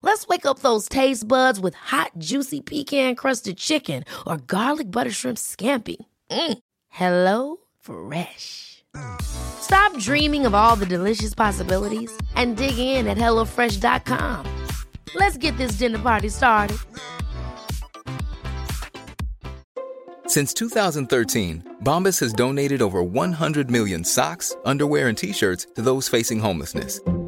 Let's wake up those taste buds with hot, juicy pecan crusted chicken or garlic butter shrimp scampi. Mm. Hello Fresh. Stop dreaming of all the delicious possibilities and dig in at HelloFresh.com. Let's get this dinner party started. Since 2013, Bombas has donated over 100 million socks, underwear, and t shirts to those facing homelessness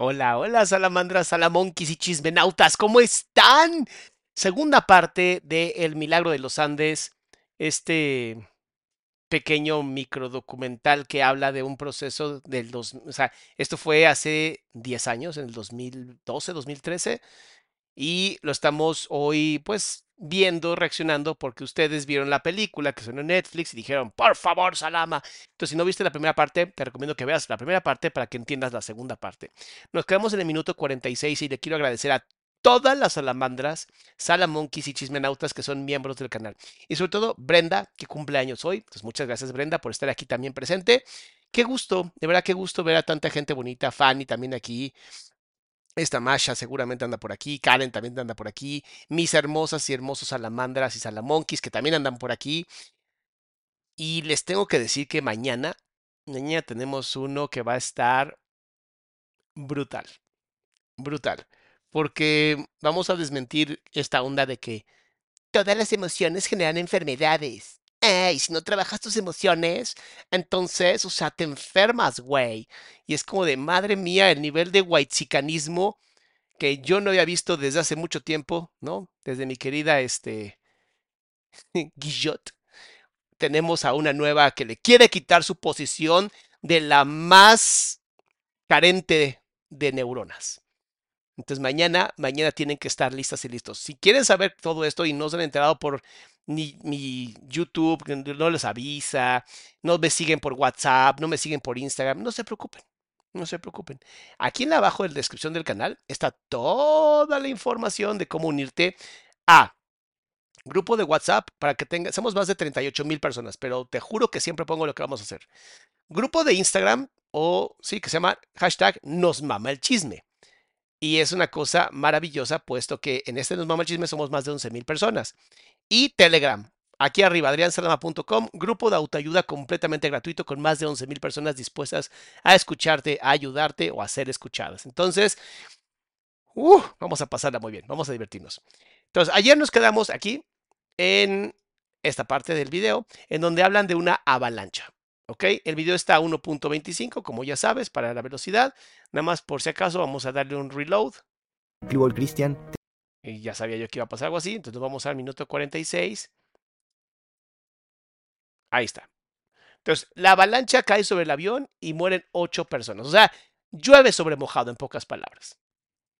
Hola, hola, salamandras, salamonquis y chismenautas, ¿cómo están? Segunda parte de El Milagro de los Andes, este pequeño microdocumental que habla de un proceso del dos, o sea, esto fue hace 10 años, en el 2012, 2013, y lo estamos hoy, pues, viendo, reaccionando, porque ustedes vieron la película que sonó en Netflix y dijeron, por favor, Salama. Entonces, si no viste la primera parte, te recomiendo que veas la primera parte para que entiendas la segunda parte. Nos quedamos en el minuto 46 y le quiero agradecer a todas las salamandras, salamonquis y chismenautas que son miembros del canal. Y sobre todo Brenda, que cumple años hoy. Entonces, muchas gracias Brenda por estar aquí también presente. Qué gusto, de verdad qué gusto ver a tanta gente bonita, Fanny también aquí, esta Masha seguramente anda por aquí, Karen también anda por aquí, mis hermosas y hermosos salamandras y salamonquis que también andan por aquí. Y les tengo que decir que mañana, mañana tenemos uno que va a estar brutal, brutal, porque vamos a desmentir esta onda de que todas las emociones generan enfermedades. Y si no trabajas tus emociones, entonces, o sea, te enfermas, güey. Y es como de, madre mía, el nivel de whitezicanismo que yo no había visto desde hace mucho tiempo, ¿no? Desde mi querida, este, Guillot. Tenemos a una nueva que le quiere quitar su posición de la más carente de neuronas. Entonces mañana, mañana tienen que estar listas y listos. Si quieren saber todo esto y no se han enterado por ni mi YouTube no les avisa, no me siguen por WhatsApp, no me siguen por Instagram, no se preocupen. No se preocupen. Aquí en abajo en la descripción del canal está toda la información de cómo unirte a grupo de WhatsApp para que tenga, somos más de 38 mil personas, pero te juro que siempre pongo lo que vamos a hacer. Grupo de Instagram o sí, que se llama hashtag nos mama el chisme. Y es una cosa maravillosa, puesto que en este Nos Mama el Chisme somos más de 11 mil personas. Y Telegram. Aquí arriba, adriansalama.com, grupo de autoayuda completamente gratuito con más de 11 mil personas dispuestas a escucharte, a ayudarte o a ser escuchadas. Entonces, uh, vamos a pasarla muy bien, vamos a divertirnos. Entonces, ayer nos quedamos aquí en esta parte del video, en donde hablan de una avalancha. ¿Ok? El video está a 1.25, como ya sabes, para la velocidad. Nada más por si acaso vamos a darle un reload. Cristian. Y ya sabía yo que iba a pasar algo así, entonces vamos al minuto 46. Ahí está. Entonces, la avalancha cae sobre el avión y mueren ocho personas. O sea, llueve sobre mojado, en pocas palabras.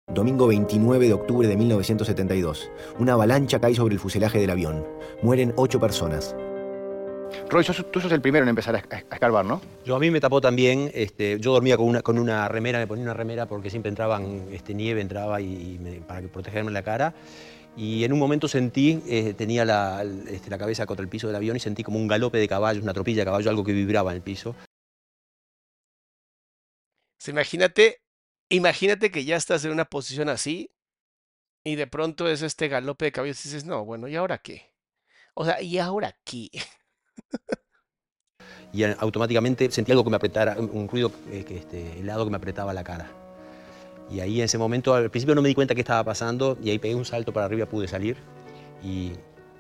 Domingo 29 de octubre de 1972. Una avalancha cae sobre el fuselaje del avión. Mueren ocho personas. Roy, tú sos el primero en empezar a, escarbar, ¿no? Yo a mí me tapó también, este, yo dormía con una, con una remera, me ponía una remera porque siempre entraban este, nieve, entraba y, para protegerme la cara. Y en un momento sentí, eh, tenía la, este, la cabeza contra el piso del avión y sentí como un galope de caballos, una tropilla de caballos, algo que vibraba en el piso. imagínate, imagínate que ya estás en una posición así y de pronto es este galope de caballos y dices, no, bueno, ¿y ahora qué? O sea, ¿y ahora qué? y automáticamente sentí algo que me apretara, un ruido eh, que, este, helado que me apretaba la cara. Y ahí en ese momento, al principio no me di cuenta qué estaba pasando y ahí pegué un salto para arriba, pude salir y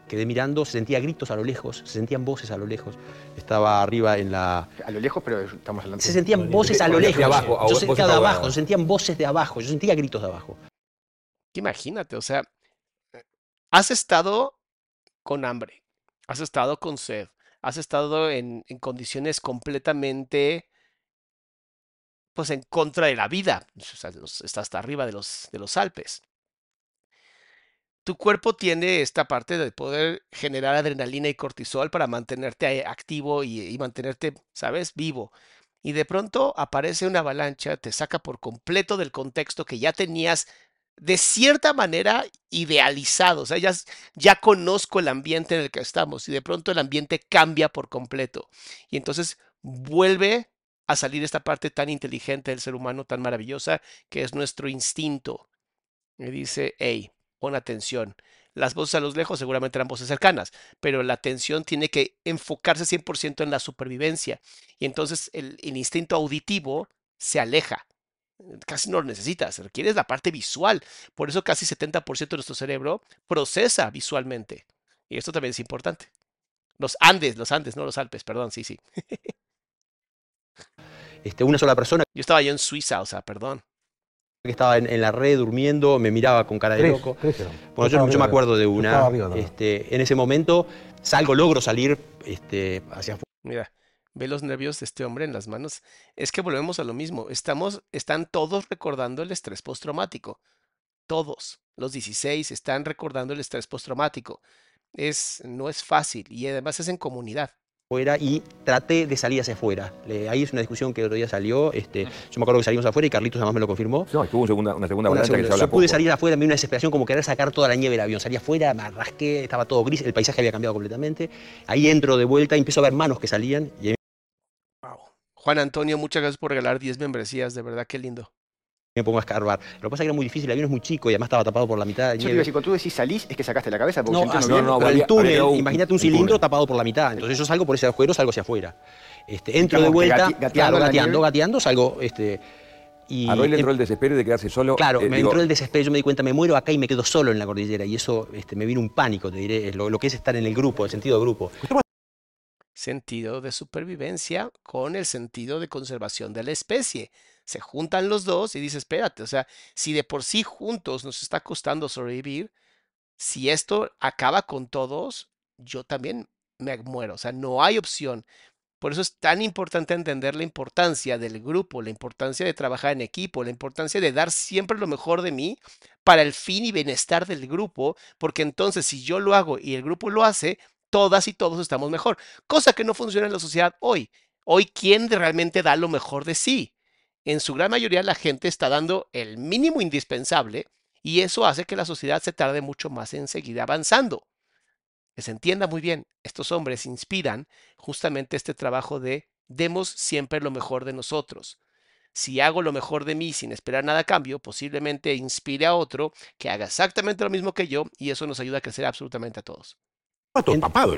quedé mirando, se sentía gritos a lo lejos, se sentían voces a lo lejos. Estaba arriba en la... A lo lejos, pero estamos hablando... Se sentían voces a lo lejos. yo sentía de abajo, se sentían voces de abajo, yo sentía gritos de abajo. Imagínate, o sea, has estado con hambre, has estado con sed, has estado en, condiciones completamente pues en contra de la vida. está hasta arriba de los, de los Alpes. Tu cuerpo tiene esta parte de poder generar adrenalina y cortisol para mantenerte activo y, y mantenerte, ¿sabes?, vivo. Y de pronto aparece una avalancha, te saca por completo del contexto que ya tenías de cierta manera idealizado. O sea, ya, ya, conozco el ambiente en el que estamos y de pronto el ambiente cambia por completo. Y entonces vuelve a salir esta parte tan inteligente del ser humano, tan maravillosa, que es nuestro instinto. Me dice, hey, pon atención. Las voces a los lejos seguramente eran voces cercanas, pero la atención tiene que enfocarse 100% en la supervivencia. Y entonces el instinto auditivo se aleja casi no lo necesitas, requieres la parte visual. Por eso casi 70% de nuestro cerebro procesa visualmente. Y esto también es importante. Los Andes, los Andes, no los Alpes, perdón, sí, sí. Este, una sola persona. Yo estaba yo en Suiza, o sea, perdón. Que estaba en, la red durmiendo, me miraba con cara de loco. bueno, yo, me acuerdo de una. este, en ese momento salgo, logro salir este, hacia afuera. Mira, ve los nervios de este hombre en las manos. Es que volvemos a lo mismo. Estamos, están todos recordando el estrés postraumático. Todos. Los 16 están recordando el estrés postraumático. Es, no es fácil y además es en comunidad fuera y traté de salir hacia afuera. ahí es una discusión que el otro día salió. Este, yo me acuerdo que salimos afuera y Carlitos además me lo confirmó. No, tuvo segunda, una segunda una que se Yo pude salir afuera, me dio una desesperación como querer sacar toda la nieve del avión. Salí afuera, me rasqué, estaba todo gris, el paisaje había cambiado completamente. Ahí entro de vuelta y empiezo a ver manos que salían y Juan Antonio, muchas gracias por regalar 10 membresías, de verdad, qué lindo. Me pongo a escarbar. Lo que pasa es que era muy difícil, el avión es muy chico y además estaba tapado por la mitad. De Yo te cuando tú decís salís, es que sacaste la cabeza. no, no, no, el túnel, imagínate un cilindro tapado por la mitad. Entonces yo salgo por ese agujero, salgo hacia afuera. Este, entro de vuelta, gateando, gateando, gateando, salgo. Este, y, a Roy le entró el desespero de quedarse solo. Claro, eh, me entró el desespero, yo me di cuenta, me muero acá y me quedo solo en la cordillera. Y eso este, me vino un pánico, te diré, lo, lo que es estar en el grupo, el sentido de grupo sentido de supervivencia con el sentido de conservación de la especie. Se juntan los dos y dice, espérate, o sea, si de por sí juntos nos está costando sobrevivir, si esto acaba con todos, yo también me muero, o sea, no hay opción. Por eso es tan importante entender la importancia del grupo, la importancia de trabajar en equipo, la importancia de dar siempre lo mejor de mí para el fin y bienestar del grupo, porque entonces si yo lo hago y el grupo lo hace, todas y todos estamos mejor, cosa que no funciona en la sociedad hoy. Hoy, ¿quién realmente da lo mejor de sí? En su gran mayoría la gente está dando el mínimo indispensable y eso hace que la sociedad se tarde mucho más en seguir avanzando. Que se entienda muy bien, estos hombres inspiran justamente este trabajo de demos siempre lo mejor de nosotros. Si hago lo mejor de mí sin esperar nada a cambio, posiblemente inspire a otro que haga exactamente lo mismo que yo y eso nos ayuda a crecer absolutamente a todos.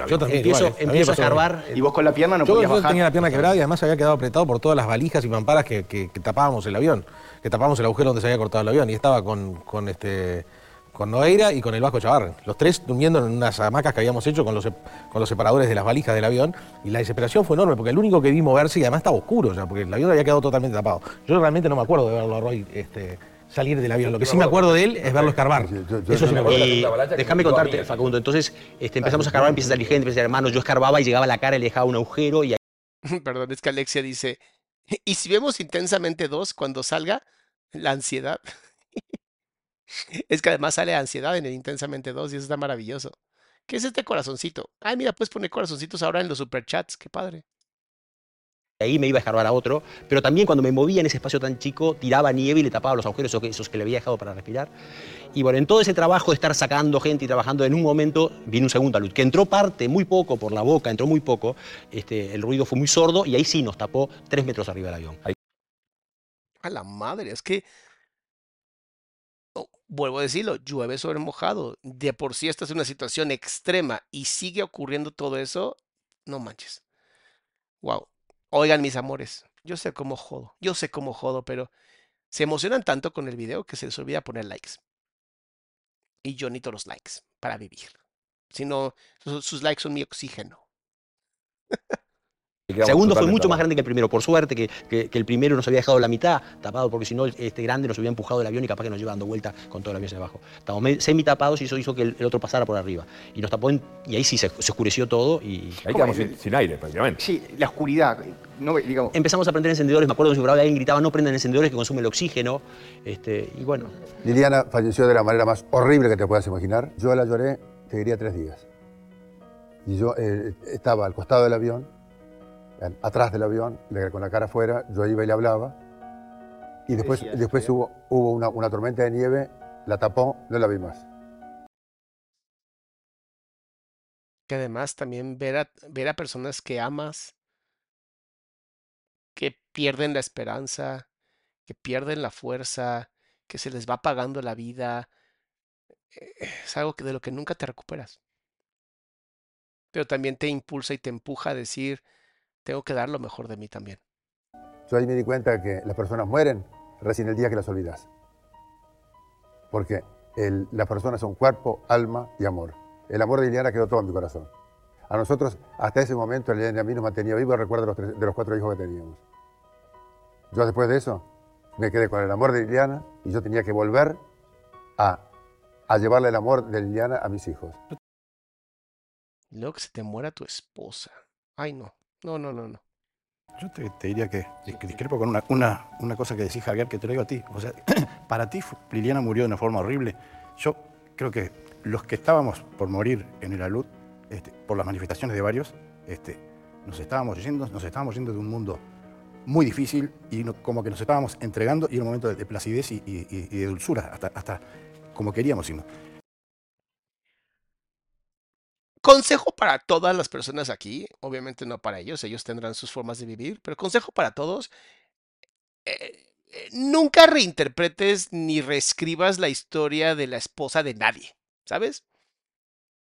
Yo también. Empiezo, empiezo a escarbar. Y vos con la pierna no yo, podías yo tenía la pierna quebrada y además había quedado apretado por todas las valijas y mamparas que, tapábamos el avión, que tapábamos el agujero donde se había cortado el avión. Y estaba con, con este con Noeira y con el Vasco Chavarren. Los tres durmiendo en unas hamacas que habíamos hecho con los, con los separadores de las valijas del avión. Y la desesperación fue enorme, porque el único que vi moverse, y además estaba oscuro, ya, porque el avión había quedado totalmente tapado. Yo realmente no me acuerdo de verlo a Roy este, salir del avión. Lo que sí me acuerdo de él es verlo escarbar. Eso sí me acuerdo. Y déjame contarte, Facundo. Entonces este, empezamos a escarbar, empieza a salir gente, empieza a hermanos. Yo escarbaba y llegaba a la cara y le dejaba un agujero y ahí Perdón, es que Alexia dice, ¿y si vemos intensamente dos cuando salga la ansiedad? es que además sale ansiedad en el intensamente dos y eso está maravilloso. ¿Qué es este corazoncito? Ay, mira, puedes poner corazoncitos ahora en los superchats, qué padre. Ahí me iba a escarbar a otro. Pero también cuando me movía en ese espacio tan chico, tiraba nieve y le tapaba los agujeros esos que, le había dejado para respirar. Y bueno, en todo ese trabajo de estar sacando gente y trabajando, en un momento vino un segundo alud, que entró parte muy poco por la boca, entró muy poco, este, el ruido fue muy sordo y ahí sí nos tapó tres metros arriba del avión. A la madre, es que. Vuelvo a decirlo, llueve sobre mojado. De por sí esta es una situación extrema y sigue ocurriendo todo eso. No manches. Wow. Oigan, mis amores, yo sé cómo jodo, yo sé cómo jodo, pero se emocionan tanto con el video que se les olvida poner likes. Y yo necesito los likes para vivir. Si no, su- sus likes son mi oxígeno. El segundo fue mucho más grande que el primero, por suerte que, que- que el primero nos había dejado la mitad tapado, porque si no, este grande nos había empujado del avión y capaz que nos lleva dando vuelta con todo el avión hacia abajo. Estábamos semi tapados y eso hizo que el, el otro pasara por arriba. Y nos tapó, en- y ahí sí se, se oscureció todo y... Ahí quedamos sin, sin aire prácticamente. Sí, la oscuridad. No, digamos, Empezamos a prender encendedores, me acuerdo que alguien gritaba, no prendan encendedores que consumen el oxígeno. Este, y bueno, Liliana falleció de la manera más horrible que te puedas imaginar. Yo la lloré, te diría, tres días. Y yo eh, estaba al costado del avión, atrás del avión, con la cara afuera, yo iba y le hablaba. Y después, decías, después hubo, hubo una, una tormenta de nieve, la tapó, no la vi más. Que además también ver a, ver a personas que amas, que pierden la esperanza, que pierden la fuerza, que se les va apagando la vida, eh, es algo que de lo que nunca te recuperas. Pero también te impulsa y te empuja a decir, tengo que dar lo mejor de mí también. Yo ahí me di cuenta que las personas mueren recién el día que las olvidas. Porque el- las personas son cuerpo, alma y amor. El amor de Liliana quedó todo en mi corazón. A nosotros, hasta ese momento, Liliana a mí nos mantenía vivos, recuerdo de los, tres- de los cuatro hijos que teníamos. Yo después de eso me quedé con el amor de Liliana y yo tenía que volver a, a llevarle el amor de Liliana a mis hijos. Y luego que se te muera tu esposa. Ay, no. No, no, no, no. Yo te, te diría que, discrepo con una, una, una cosa que decís, Javier, que te lo digo a ti. O sea, para ti Liliana murió de una forma horrible. Yo creo que los que estábamos por morir en el alud, este, por las manifestaciones de varios, este, nos estábamos yendo, nos estábamos yendo de un mundo muy difícil y no- como que nos estábamos entregando y era un momento de, de placidez y, y- y- y de dulzura, hasta, hasta como queríamos irnos. Consejo para todas las personas aquí, obviamente no para ellos, ellos tendrán sus formas de vivir, pero consejo para todos, eh, eh, nunca reinterpretes ni reescribas la historia de la esposa de nadie, ¿sabes?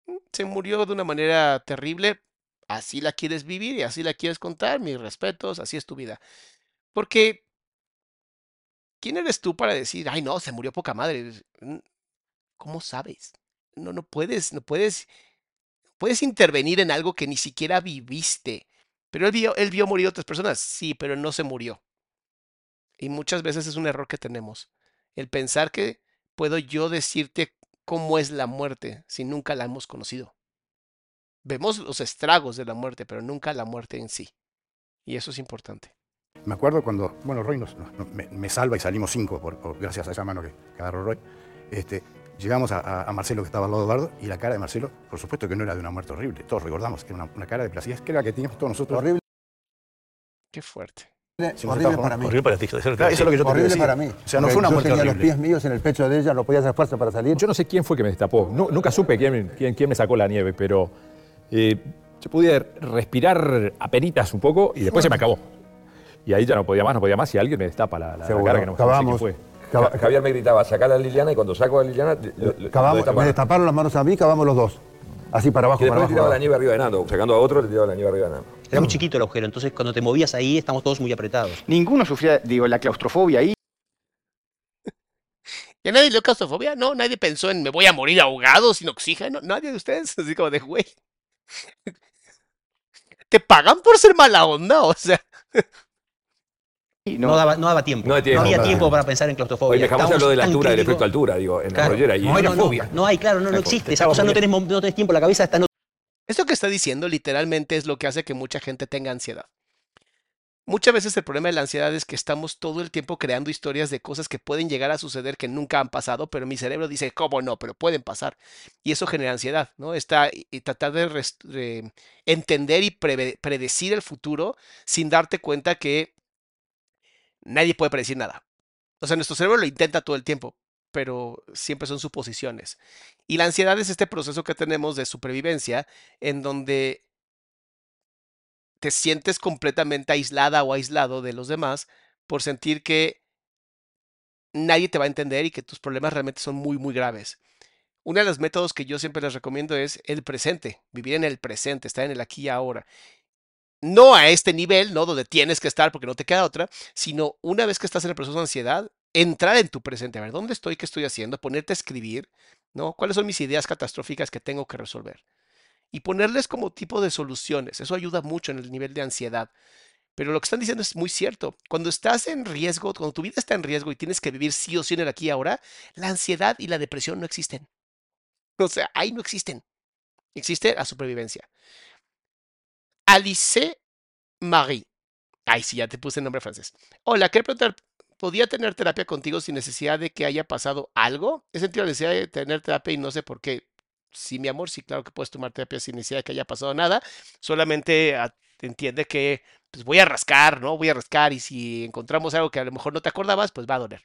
Mm, Se murió de una manera terrible, así la quieres vivir y así la quieres contar, mis respetos, así es tu vida. Porque, ¿quién eres tú para decir, ay no, se murió poca madre? ¿Cómo sabes? No, no puedes, no puedes puedes intervenir en algo que ni siquiera viviste. Pero él vio, él vio morir a otras personas, sí, pero no se murió. Y muchas veces es un error que tenemos. El pensar que puedo yo decirte cómo es la muerte si nunca la hemos conocido. Vemos los estragos de la muerte, pero nunca la muerte en sí. Y eso es importante. Me acuerdo cuando, bueno, Roy nos- me, me salva y salimos cinco, por, gracias a esa mano que agarró Roy. Este, llegamos a, Marcelo que estaba al lado de Eduardo y la cara de Marcelo, por supuesto que no era de una muerte horrible. Todos recordamos que era una, una cara de placidez, que era la que teníamos todos nosotros. Horrible. Qué fuerte. Si horrible para mí. Horrible para ti, eso que- eso es lo que yo te horrible para mí. O sea, no Porque fue una yo muerte tenía horrible. los pies míos en el pecho de ella, no podía hacer fuerza para salir. Yo no sé quién fue que me destapó. Nu- nunca supe quién, quién, quién me sacó la nieve, pero eh, yo pude respirar apenitas un poco y después se me acabó. Y ahí ya no podía más, no podía más y alguien me destapa la, la- cara que no, quién fue. Cava- Ja- Javier me gritaba, sacar a Liliana y cuando saco a Liliana, lo- Cavamos- me destaparon las manos a mí, cavamos los dos. Así para abajo, Y para le abajo. tiraba la nieve arriba de Nando, sacando a otro le tiraba la nieve arriba de Nando. era muy chiquito el agujero, entonces cuando te movías ahí estamos todos muy apretados. ninguno sufría, digo, la claustrofobia ahí. ¿Ya nadie le dio claustrofobia? No, nadie pensó en me voy a morir ahogado sin oxígeno. Nadie de ustedes. Así como de güey. Te pagan por ser mala onda, o sea. No, daba, no daba tiempo. No hay tiempo, había tiempo para pensar en claustrofobia. Oye, jamás Estábamos habló de la altura, del efecto altura, digo, en Claro. la rollera. Y No, no, no, no hay, claro, no, no existe. Esa cosa no tenés, no tenés tiempo, la cabeza está en Esto que está diciendo literalmente es lo que hace que mucha gente tenga ansiedad. Muchas veces el problema de la ansiedad es que estamos todo el tiempo creando historias de cosas que pueden llegar a suceder que nunca han pasado, pero mi cerebro dice, ¿cómo no? Pero pueden pasar. Y eso genera ansiedad, ¿no? Está, y tratar de, entender y preve- predecir el futuro sin darte cuenta que nadie puede predecir nada. O sea, nuestro cerebro lo intenta todo el tiempo, pero siempre son suposiciones. Y la ansiedad es este proceso que tenemos de supervivencia en donde te sientes completamente aislada o aislado de los demás por sentir que nadie te va a entender y que tus problemas realmente son muy, muy graves. Uno de los métodos que yo siempre les recomiendo es el presente, vivir en el presente, estar en el aquí y ahora. No a este nivel, ¿no? Donde tienes que estar porque no te queda otra, sino una vez que estás en el proceso de ansiedad, entrar en tu presente, a ver, ¿dónde estoy? ¿Qué estoy haciendo? Ponerte a escribir, ¿no? ¿Cuáles son mis ideas catastróficas que tengo que resolver? Y ponerles como tipo de soluciones. Eso ayuda mucho en el nivel de ansiedad. Pero lo que están diciendo es muy cierto. Cuando estás en riesgo, cuando tu vida está en riesgo y tienes que vivir sí o sí en el aquí y ahora, la ansiedad y la depresión no existen. O sea, ahí no existen. Existe la supervivencia. Alice Marie. Ay, sí, ya te puse el nombre francés. Hola, quería preguntar, ¿podía tener terapia contigo sin necesidad de que haya pasado algo? He sentido la necesidad de tener terapia y no sé por qué. Sí, mi amor, sí, claro que puedes tomar terapia sin necesidad de que haya pasado nada. Solamente ah, entiende que pues voy a rascar, ¿no? Voy a rascar y si encontramos algo que a lo mejor no te acordabas, pues va a doler.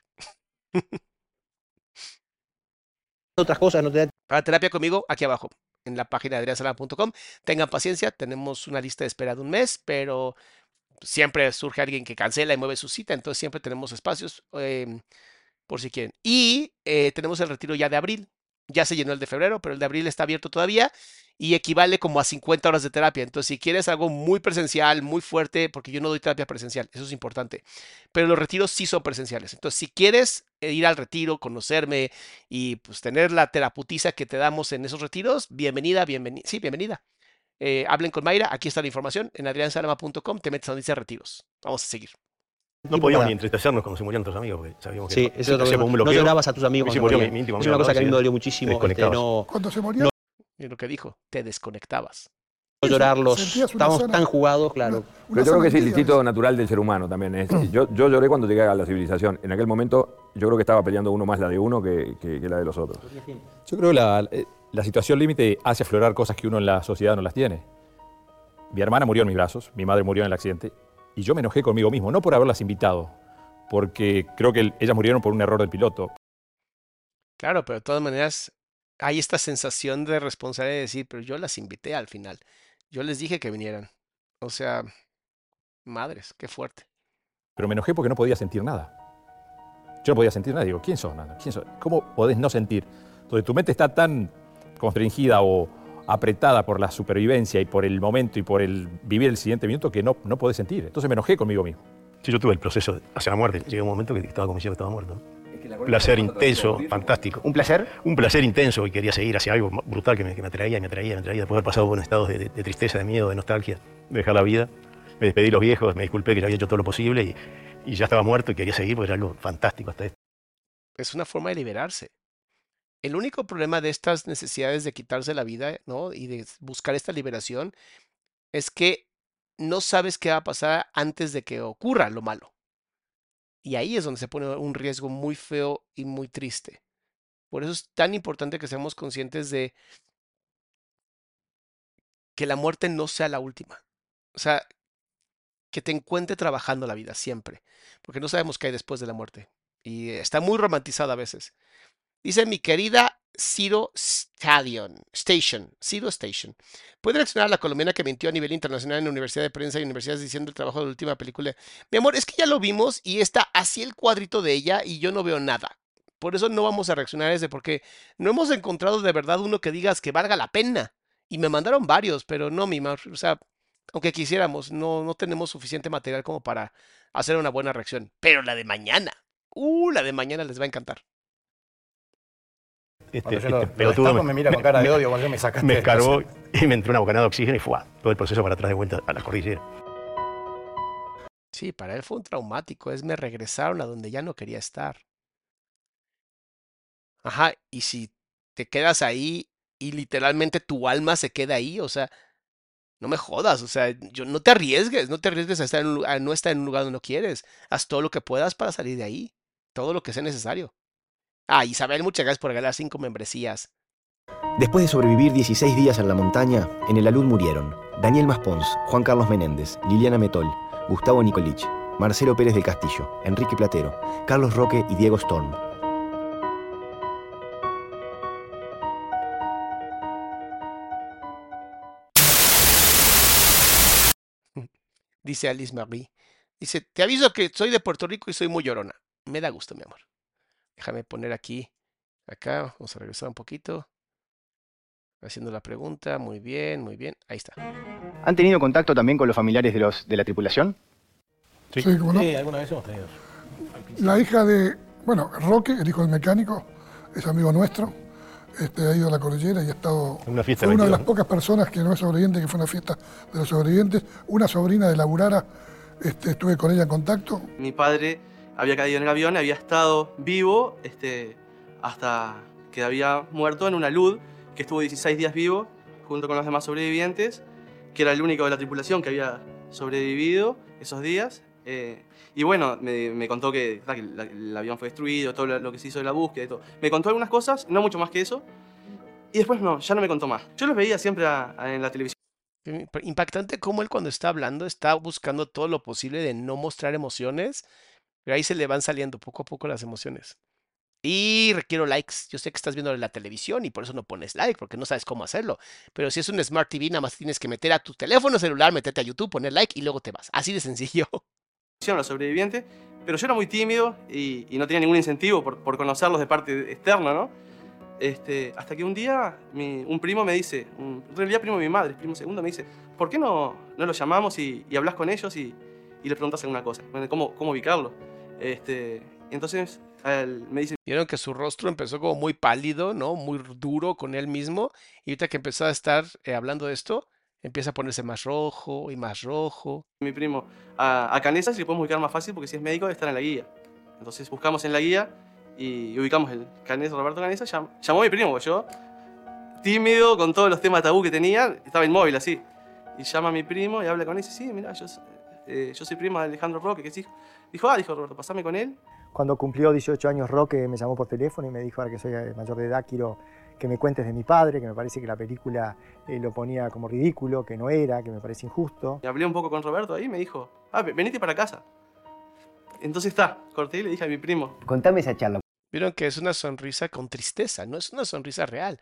otras cosas, no te da Para terapia conmigo, aquí abajo, en la página de adriansalama.com. Tengan paciencia, tenemos una lista de espera de un mes, pero siempre surge alguien que cancela y mueve su cita, entonces siempre tenemos espacios em, por si quieren. Y eh, tenemos el retiro ya de abril. Ya se llenó el de febrero, pero el de abril está abierto todavía y equivale como a 50 horas de terapia. Entonces, si quieres algo muy presencial, muy fuerte, porque yo no doy terapia presencial, eso es importante, pero los retiros sí son presenciales. Entonces, si quieres eh, ir al retiro, conocerme y pues tener la teraputiza que te damos en esos retiros, bienvenida, bienvenida, sí, bienvenida. Eh, hablen con Mayra, aquí está la información, en adriansalama.com, te metes a donde dice retiros. Vamos a seguir. No podíamos ni entristecernos cuando se morían nuestros amigos, porque sabíamos que Sí, no. eso Hacíamos un no llorabas a tus amigos Y se cuando murió mi, morían. mi íntimo Es una cosa que a mí me dolió muchísimo, te este, no- Cuando se murió, Es lo que dijo, te desconectabas. no llorarlos, una estábamos zona- tan jugados, claro. Pero yo creo que es el instinto natural del ser humano también. es- yo, yo lloré cuando llegué a la civilización. En aquel momento yo creo que estaba peleando uno más la de uno que, que- que la de los otros. Yo creo que la, eh, la situación límite hace aflorar cosas que uno en la sociedad no las tiene. Mi hermana murió en mis brazos, mi madre murió en el accidente, y yo me enojé conmigo mismo, no por haberlas invitado, porque creo que el- ellas murieron por un error del piloto. Claro, pero de todas maneras hay esta sensación de responsabilidad de decir, pero yo las invité al final. Yo les dije que vinieran. O sea, madres, qué fuerte. Pero me enojé porque no podía sentir nada. Yo no podía sentir nada. Digo, ¿quién sos? Nana? ¿Quién sos? ¿Cómo podés no sentir? Entonces tu mente está tan constringida o apretada por la supervivencia y por el momento y por el vivir el siguiente minuto que no, no podés sentir. Entonces me enojé conmigo mismo. Sí, yo tuve el proceso hacia la muerte. Llegó un momento que estaba convencido que estaba muerto. Un placer intenso, fantástico. ¿Un placer? Un placer intenso y quería seguir hacia algo brutal que me, que me atraía, me atraía, me atraía. Después de haber pasado por estados de, de- de tristeza, de miedo, de nostalgia, de dejar la vida. Me despedí de los viejos, me disculpé que ya había hecho todo lo posible y, y ya estaba muerto y quería seguir porque era algo fantástico hasta esto. Es una forma de liberarse. El único problema de estas necesidades de quitarse la vida, ¿no? Y de buscar esta liberación es que no sabes qué va a pasar antes de que ocurra lo malo. Y ahí es donde se pone un riesgo muy feo y muy triste. Por eso es tan importante que seamos conscientes de que la muerte no sea la última. O sea, que te encuentre trabajando la vida siempre. Porque no sabemos qué hay después de la muerte. Y está muy romantizada a veces. Dice mi querida Ciro Stallion, Station, Ciro Station. ¿Puede reaccionar a la colombiana que mintió a nivel internacional en la Universidad de Prensa y universidades diciendo el trabajo de la última película? Mi amor, es que ya lo vimos y está así el cuadrito de ella y yo no veo nada. Por eso no vamos a reaccionar a ese, porque no hemos encontrado de verdad uno que digas que valga la pena. Y me mandaron varios, pero no, mi amor. O sea, aunque quisiéramos, no, no tenemos suficiente material como para hacer una buena reacción. Pero la de mañana, uh, la de mañana les va a encantar. Este, Cuando yo este lo- pelotudo me mira con cara de odio, cuando yo me sacaste Me descargó y me entró una bocanada de oxígeno y fue todo el proceso para atrás de vuelta a la cordillera. Sí, para él fue un traumático, es me regresaron a donde ya no quería estar. Ajá, y si te quedas ahí y literalmente tu alma se queda ahí, o sea, no me jodas, o sea, yo, no te arriesgues, no te arriesgues a, estar en un a no estar en un lugar donde no quieres. Haz todo lo que puedas para salir de ahí, todo lo que sea necesario. Ah, Isabel, muchas gracias por regalar cinco membresías. Después de sobrevivir 16 días en la montaña, en el alud murieron Daniel Maspons, Juan Carlos Menéndez, Liliana Metol, Gustavo Nicolich, Marcelo Pérez del Castillo, Enrique Platero, Carlos Roque y Diego Storm. Dice Alice Marie. Dice, te aviso que soy de Puerto Rico y soy muy llorona. Me da gusto, mi amor. Déjame poner aquí, acá, vamos a regresar un poquito. Haciendo la pregunta, muy bien, muy bien. Ahí está. ¿Han tenido contacto también con los familiares de, los, de la tripulación? Sí, Sí, ¿cómo no? alguna vez hemos tenido. La hija de, bueno, Roque, el hijo del mecánico, es amigo nuestro. Este, ha ido a la cordillera y ha estado. Una fiesta fue una de 22, las pocas personas que no es sobreviviente, que fue una fiesta de los sobrevivientes. Una sobrina de Laburara, este, estuve con ella en contacto. Mi padre había caído en el avión, había estado vivo este, hasta que había muerto en una luz, que estuvo 16 días vivo junto con los demás sobrevivientes, que era el único de la tripulación que había sobrevivido esos días. eh, y bueno, me, me contó que, que la- el avión fue destruido, todo lo que se hizo de la búsqueda y todo. Me contó algunas cosas, no mucho más que eso. Y después no, ya no me contó más. Yo los veía siempre a- a- en la televisión. Im- Impactante cómo él cuando está hablando está buscando todo lo posible de no mostrar emociones, ahí se le van saliendo poco a poco las emociones. Y requiero likes. Yo sé que estás viendo la televisión y por eso no pones like, porque no sabes cómo hacerlo. Pero si es un Smart TV, nada más tienes que meter a tu teléfono celular, meterte a YouTube, poner like y luego te vas. Así de sencillo. a los sobrevivientes, pero yo era muy tímido y, y no tenía ningún incentivo por, por conocerlos de parte externa, ¿no? Este, hasta que un día mi- un primo me dice, un, en realidad primo de mi madre, primo segundo, me dice, ¿por qué no, no los llamamos y, y hablas con ellos y, y les preguntas alguna cosa? ¿Cómo, cómo ubicarlo? Este, entonces él me dice, Vieron que su rostro empezó como muy pálido, ¿no? Muy duro con él mismo. Y ahorita que empezó a estar eh, hablando de esto, empieza a ponerse más rojo y más rojo. mi primo, a, a Canesa si le podemos ubicar más fácil porque si es médico estar en la guía. Entonces buscamos en la guía y ubicamos el Canesa, Roberto Canesa, llam- llamó a mi primo, yo, tímido, con todos los temas tabú que tenía, estaba inmóvil así. Y llama a mi primo y habla con él y dice, sí, mira, yo, eh, yo soy primo de Alejandro Roque, que es hijo. Dijo, ah, dijo Roberto, pasame con él. Cuando cumplió 18 años Roque me llamó por teléfono y me dijo, ahora que soy eh, mayor de edad, quiero que me cuentes de mi padre, que me parece que la película eh, lo ponía como ridículo, que no era, que me parece injusto. Y hablé un poco con Roberto ahí y me dijo, ah, ve- venite para casa. Entonces está, corté y le dije a mi primo, Contame esa charla. Vieron que es una sonrisa con tristeza, no es una sonrisa real.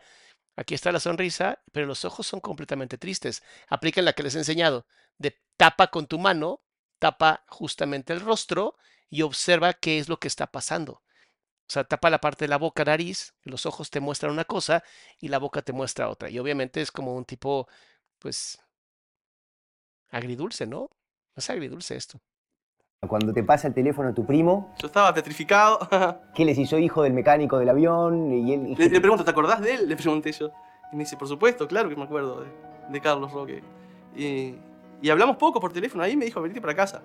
Aquí está la sonrisa, pero los ojos son completamente tristes. Apliquen la que les he enseñado. De tapa con tu mano, tapa justamente el rostro y observa qué es lo que está pasando. O sea, tapa la parte de la boca, nariz, los ojos te muestran una cosa y la boca te muestra otra. Y obviamente es como un tipo, pues, agridulce, ¿no? No es agridulce esto. Cuando te pasa el teléfono a tu primo, yo estaba petrificado. ¿qué les hizo hijo del mecánico del avión? Y él, Le, le pregunto, ¿te acordás de él? Le pregunté yo. Y me dice, por supuesto, claro que me acuerdo de, de Carlos Roque. Y, y hablamos poco por teléfono. Ahí me dijo, venite para casa.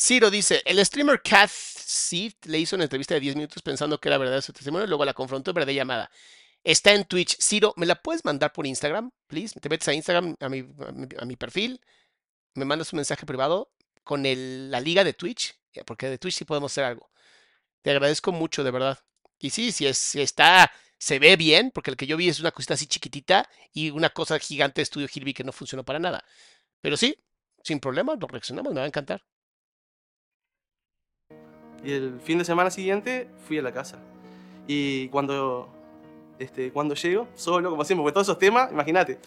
Ciro dice, el streamer Kath Seed le hizo una entrevista de 10 minutos pensando que era verdad su testimonio, luego la confrontó en verdad llamada. Está en Twitch. Ciro, ¿me la puedes mandar por Instagram, please? Te metes a Instagram, a mi, a mi, a mi perfil, me mandas un mensaje privado con la liga de Twitch, eh, porque de Twitch sí podemos hacer algo. Te agradezco mucho, de verdad. Y sí, si, si está, se ve bien, porque el que yo vi es una cosita así chiquitita y una cosa gigante de Estudio Gilby que no funcionó para nada. Pero sí, sin problema, lo reaccionamos, me va a encantar. Y el fin de semana siguiente fui a la casa. Y cuando, este, cuando llego, solo, como siempre, porque todos esos temas, imagínate.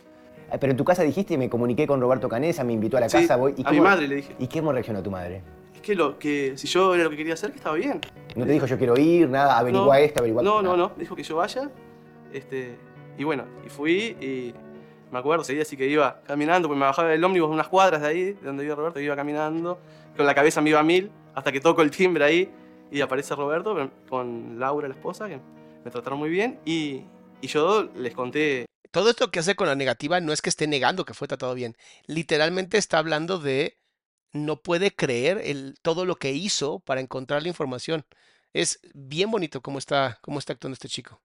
Pero en tu casa dijiste, me comuniqué con Roberto Canesa, me invitó a la Sí, casa. Voy, a mi madre le dije. ¿Y cómo reaccionó tu madre? Es que, lo, que si yo era lo que quería hacer, que estaba bien. ¿No te dijo yo quiero ir, nada, averigua No, esto, averigua No, no, no. Dijo que yo vaya. Este, y bueno, y fui y me acuerdo, seguía así que iba caminando, porque me bajaba del ómnibus unas cuadras de ahí, de donde iba Roberto, y iba caminando. Con la cabeza me iba a mil, hasta que toco el timbre ahí y aparece Roberto con Laura, la esposa, que me trataron muy bien. Y, y yo les conté Todo esto que hace con la negativa no es que esté negando que fue tratado bien. Literalmente está hablando de no puede creer el, todo lo que hizo para encontrar la información. Es bien bonito cómo está, cómo está actuando este chico.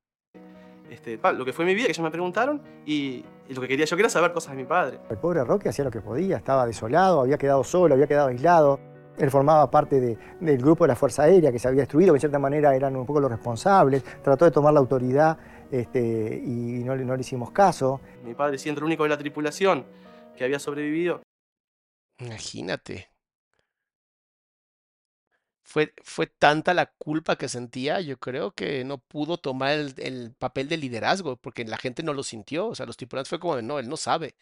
Este, lo que fue mi vida, que ellos me preguntaron, y, y lo que quería yo quería saber cosas de mi padre. El pobre Roque hacía lo que podía, estaba desolado, había quedado solo, había quedado aislado. Él formaba parte de- del grupo de la Fuerza Aérea que se había destruido, que en cierta manera eran un poco los responsables. Trató de tomar la autoridad este, y no, le- no le hicimos caso. Mi padre siendo el único de la tripulación que había sobrevivido. Imagínate. Fue, fue tanta la culpa que sentía, yo creo que no pudo tomar el, el papel de liderazgo, porque la gente no lo sintió. O sea, los tripulantes fue como de, no, él no sabe.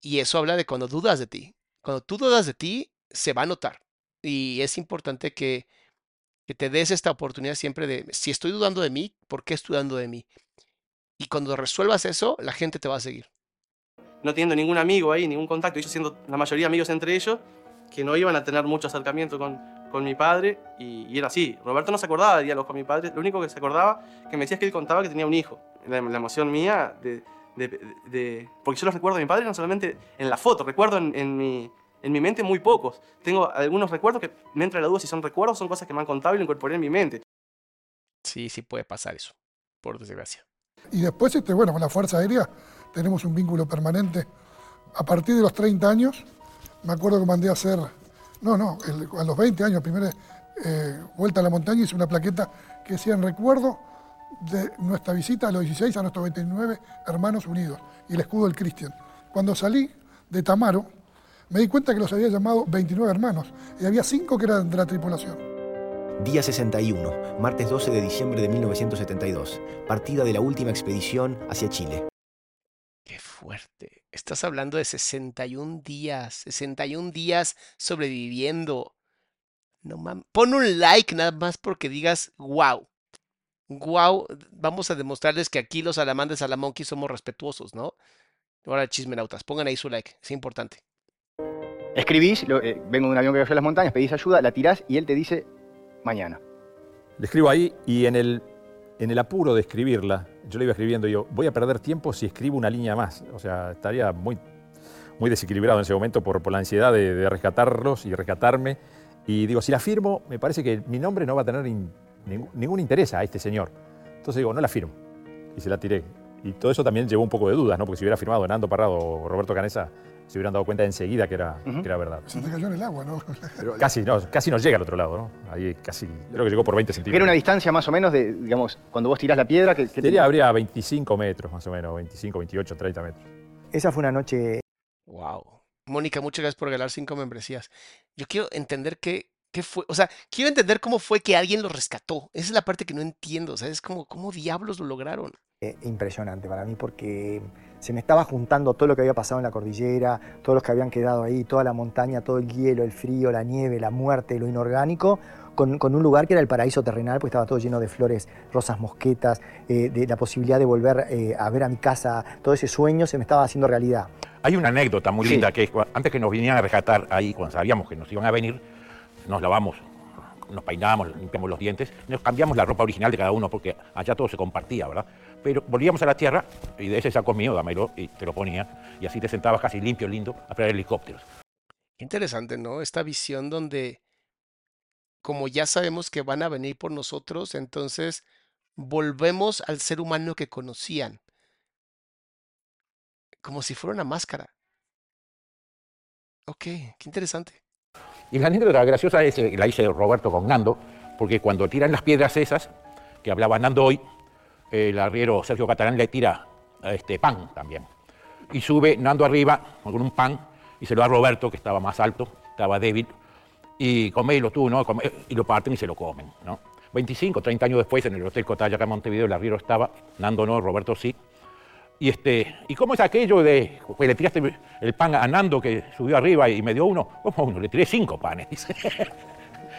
Y eso habla de cuando dudas de ti. Cuando tú dudas de ti, se va a notar. Y es importante que, que te des esta oportunidad siempre de, si estoy dudando de mí, ¿por qué estoy dudando de mí? Y cuando resuelvas eso, la gente te va a seguir. no teniendo ningún amigo ahí, ningún contacto, ellos siendo la mayoría amigos entre ellos, que no iban a tener mucho acercamiento con, con mi padre, y, y era así. Roberto no se acordaba de diálogos con mi padre, lo único que se acordaba, que me decía es que él contaba que tenía un hijo. La, emoción mía de, de- de- de- Porque yo los recuerdo de mi padre no solamente en la foto, recuerdo en, en mi, en mi mente muy pocos. Tengo algunos recuerdos que me entra la duda si son recuerdos o son cosas que me han contado y lo incorporé en mi mente. Sí, sí puede pasar eso, por desgracia. Y después, este, bueno, con la Fuerza Aérea tenemos un vínculo permanente. A partir de los 30 años, me acuerdo que mandé a hacer, no, no, el- a los 20 años, primera eh, vuelta a la montaña, hice una plaqueta que decía en recuerdo de nuestra visita a los 16 a nuestros 29 hermanos unidos y el escudo del Cristian. Cuando salí de Tamaro, me di cuenta que los había llamado 29 hermanos y había 5 que eran de la tripulación. Día 61, martes 12 de diciembre de 1972. Partida de la última expedición hacia Chile. Qué fuerte. Estás hablando de 61 días, 61 días sobreviviendo. No mames. Pon un like nada más porque digas wow. Wow, vamos a demostrarles que aquí los salamandres salamonkey somos respetuosos, ¿no? Ahora chismenautas, pongan ahí su like, es importante. Escribís, lo- eh, vengo de un avión que cayó a las montañas, pedís ayuda, la tirás y él te dice mañana. Le escribo ahí y en el, en el apuro de escribirla, yo le iba escribiendo y yo, voy a perder tiempo si escribo una línea más. O sea, estaría muy, muy desequilibrado en ese momento por, por la ansiedad de, rescatarlos y rescatarme. Y digo, si la firmo, me parece que mi nombre no va a tener in- ningún, ningún interés a este señor. Entonces digo, no la firmo. Y se la tiré. Y todo eso también llevó un poco de dudas, ¿no? Porque si hubiera firmado Nando Parrado o Roberto Canesa, se hubieran dado cuenta enseguida que era, que era verdad. Se te cayó en el agua, ¿no? Casi, no, casi nos llega al otro lado, ¿no? Ahí casi, creo que llegó por 20 centímetros. Era una distancia más o menos de, digamos, cuando vos tirás la piedra, que, que Sería, habría 25 metros más o menos, 25, 28, 30 metros. Esa fue una noche Wow. Mónica, muchas gracias por regalar cinco membresías. Yo quiero entender qué, qué fue, o sea, quiero entender cómo fue que alguien lo rescató. Esa es la parte que no entiendo, o sea, es como, ¿cómo diablos lo lograron? eh, impresionante para mí porque se me estaba juntando todo lo que había pasado en la cordillera, todos los que habían quedado ahí, toda la montaña, todo el hielo, el frío, la nieve, la muerte, lo inorgánico, con, con un lugar que era el paraíso terrenal, porque estaba todo lleno de flores, rosas, mosquetas, eh, de la posibilidad de volver eh, a ver a mi casa, todo ese sueño se me estaba haciendo realidad. Hay una anécdota muy Sí. linda que es antes que nos vinieran a rescatar ahí, cuando sabíamos que nos iban a venir, nos lavamos, nos peinamos, limpiamos los dientes, nos cambiamos la ropa original de cada uno porque allá todo se compartía, ¿verdad? Pero volvíamos a la tierra y de ese saco mío, dámelo, y te lo ponía, y así te sentabas casi limpio, lindo, a esperar helicópteros. Interesante, ¿no? Esta visión donde, como ya sabemos que van a venir por nosotros, entonces volvemos al ser humano que conocían, como si fuera una máscara. Ok, qué interesante. Y la anécdota graciosa es, la hice Roberto con Nando, porque cuando tiran las piedras esas, que hablaba Nando hoy, el arriero Sergio Catalán le tira este, pan también. Y sube Nando arriba con un pan y se lo da a Roberto, que estaba más alto, estaba débil, y comélo tú, ¿no? Come- y lo parten y se lo comen, ¿no? 25, 30 años después, en el Hotel Cotalla acá en Montevideo, el arriero estaba, Nando no, Roberto sí. Y, este, ¿Y cómo es aquello de que le tiraste el pan a Nando que subió arriba y me dio uno? ¿Cómo uno? Le tiré cinco panes. dice.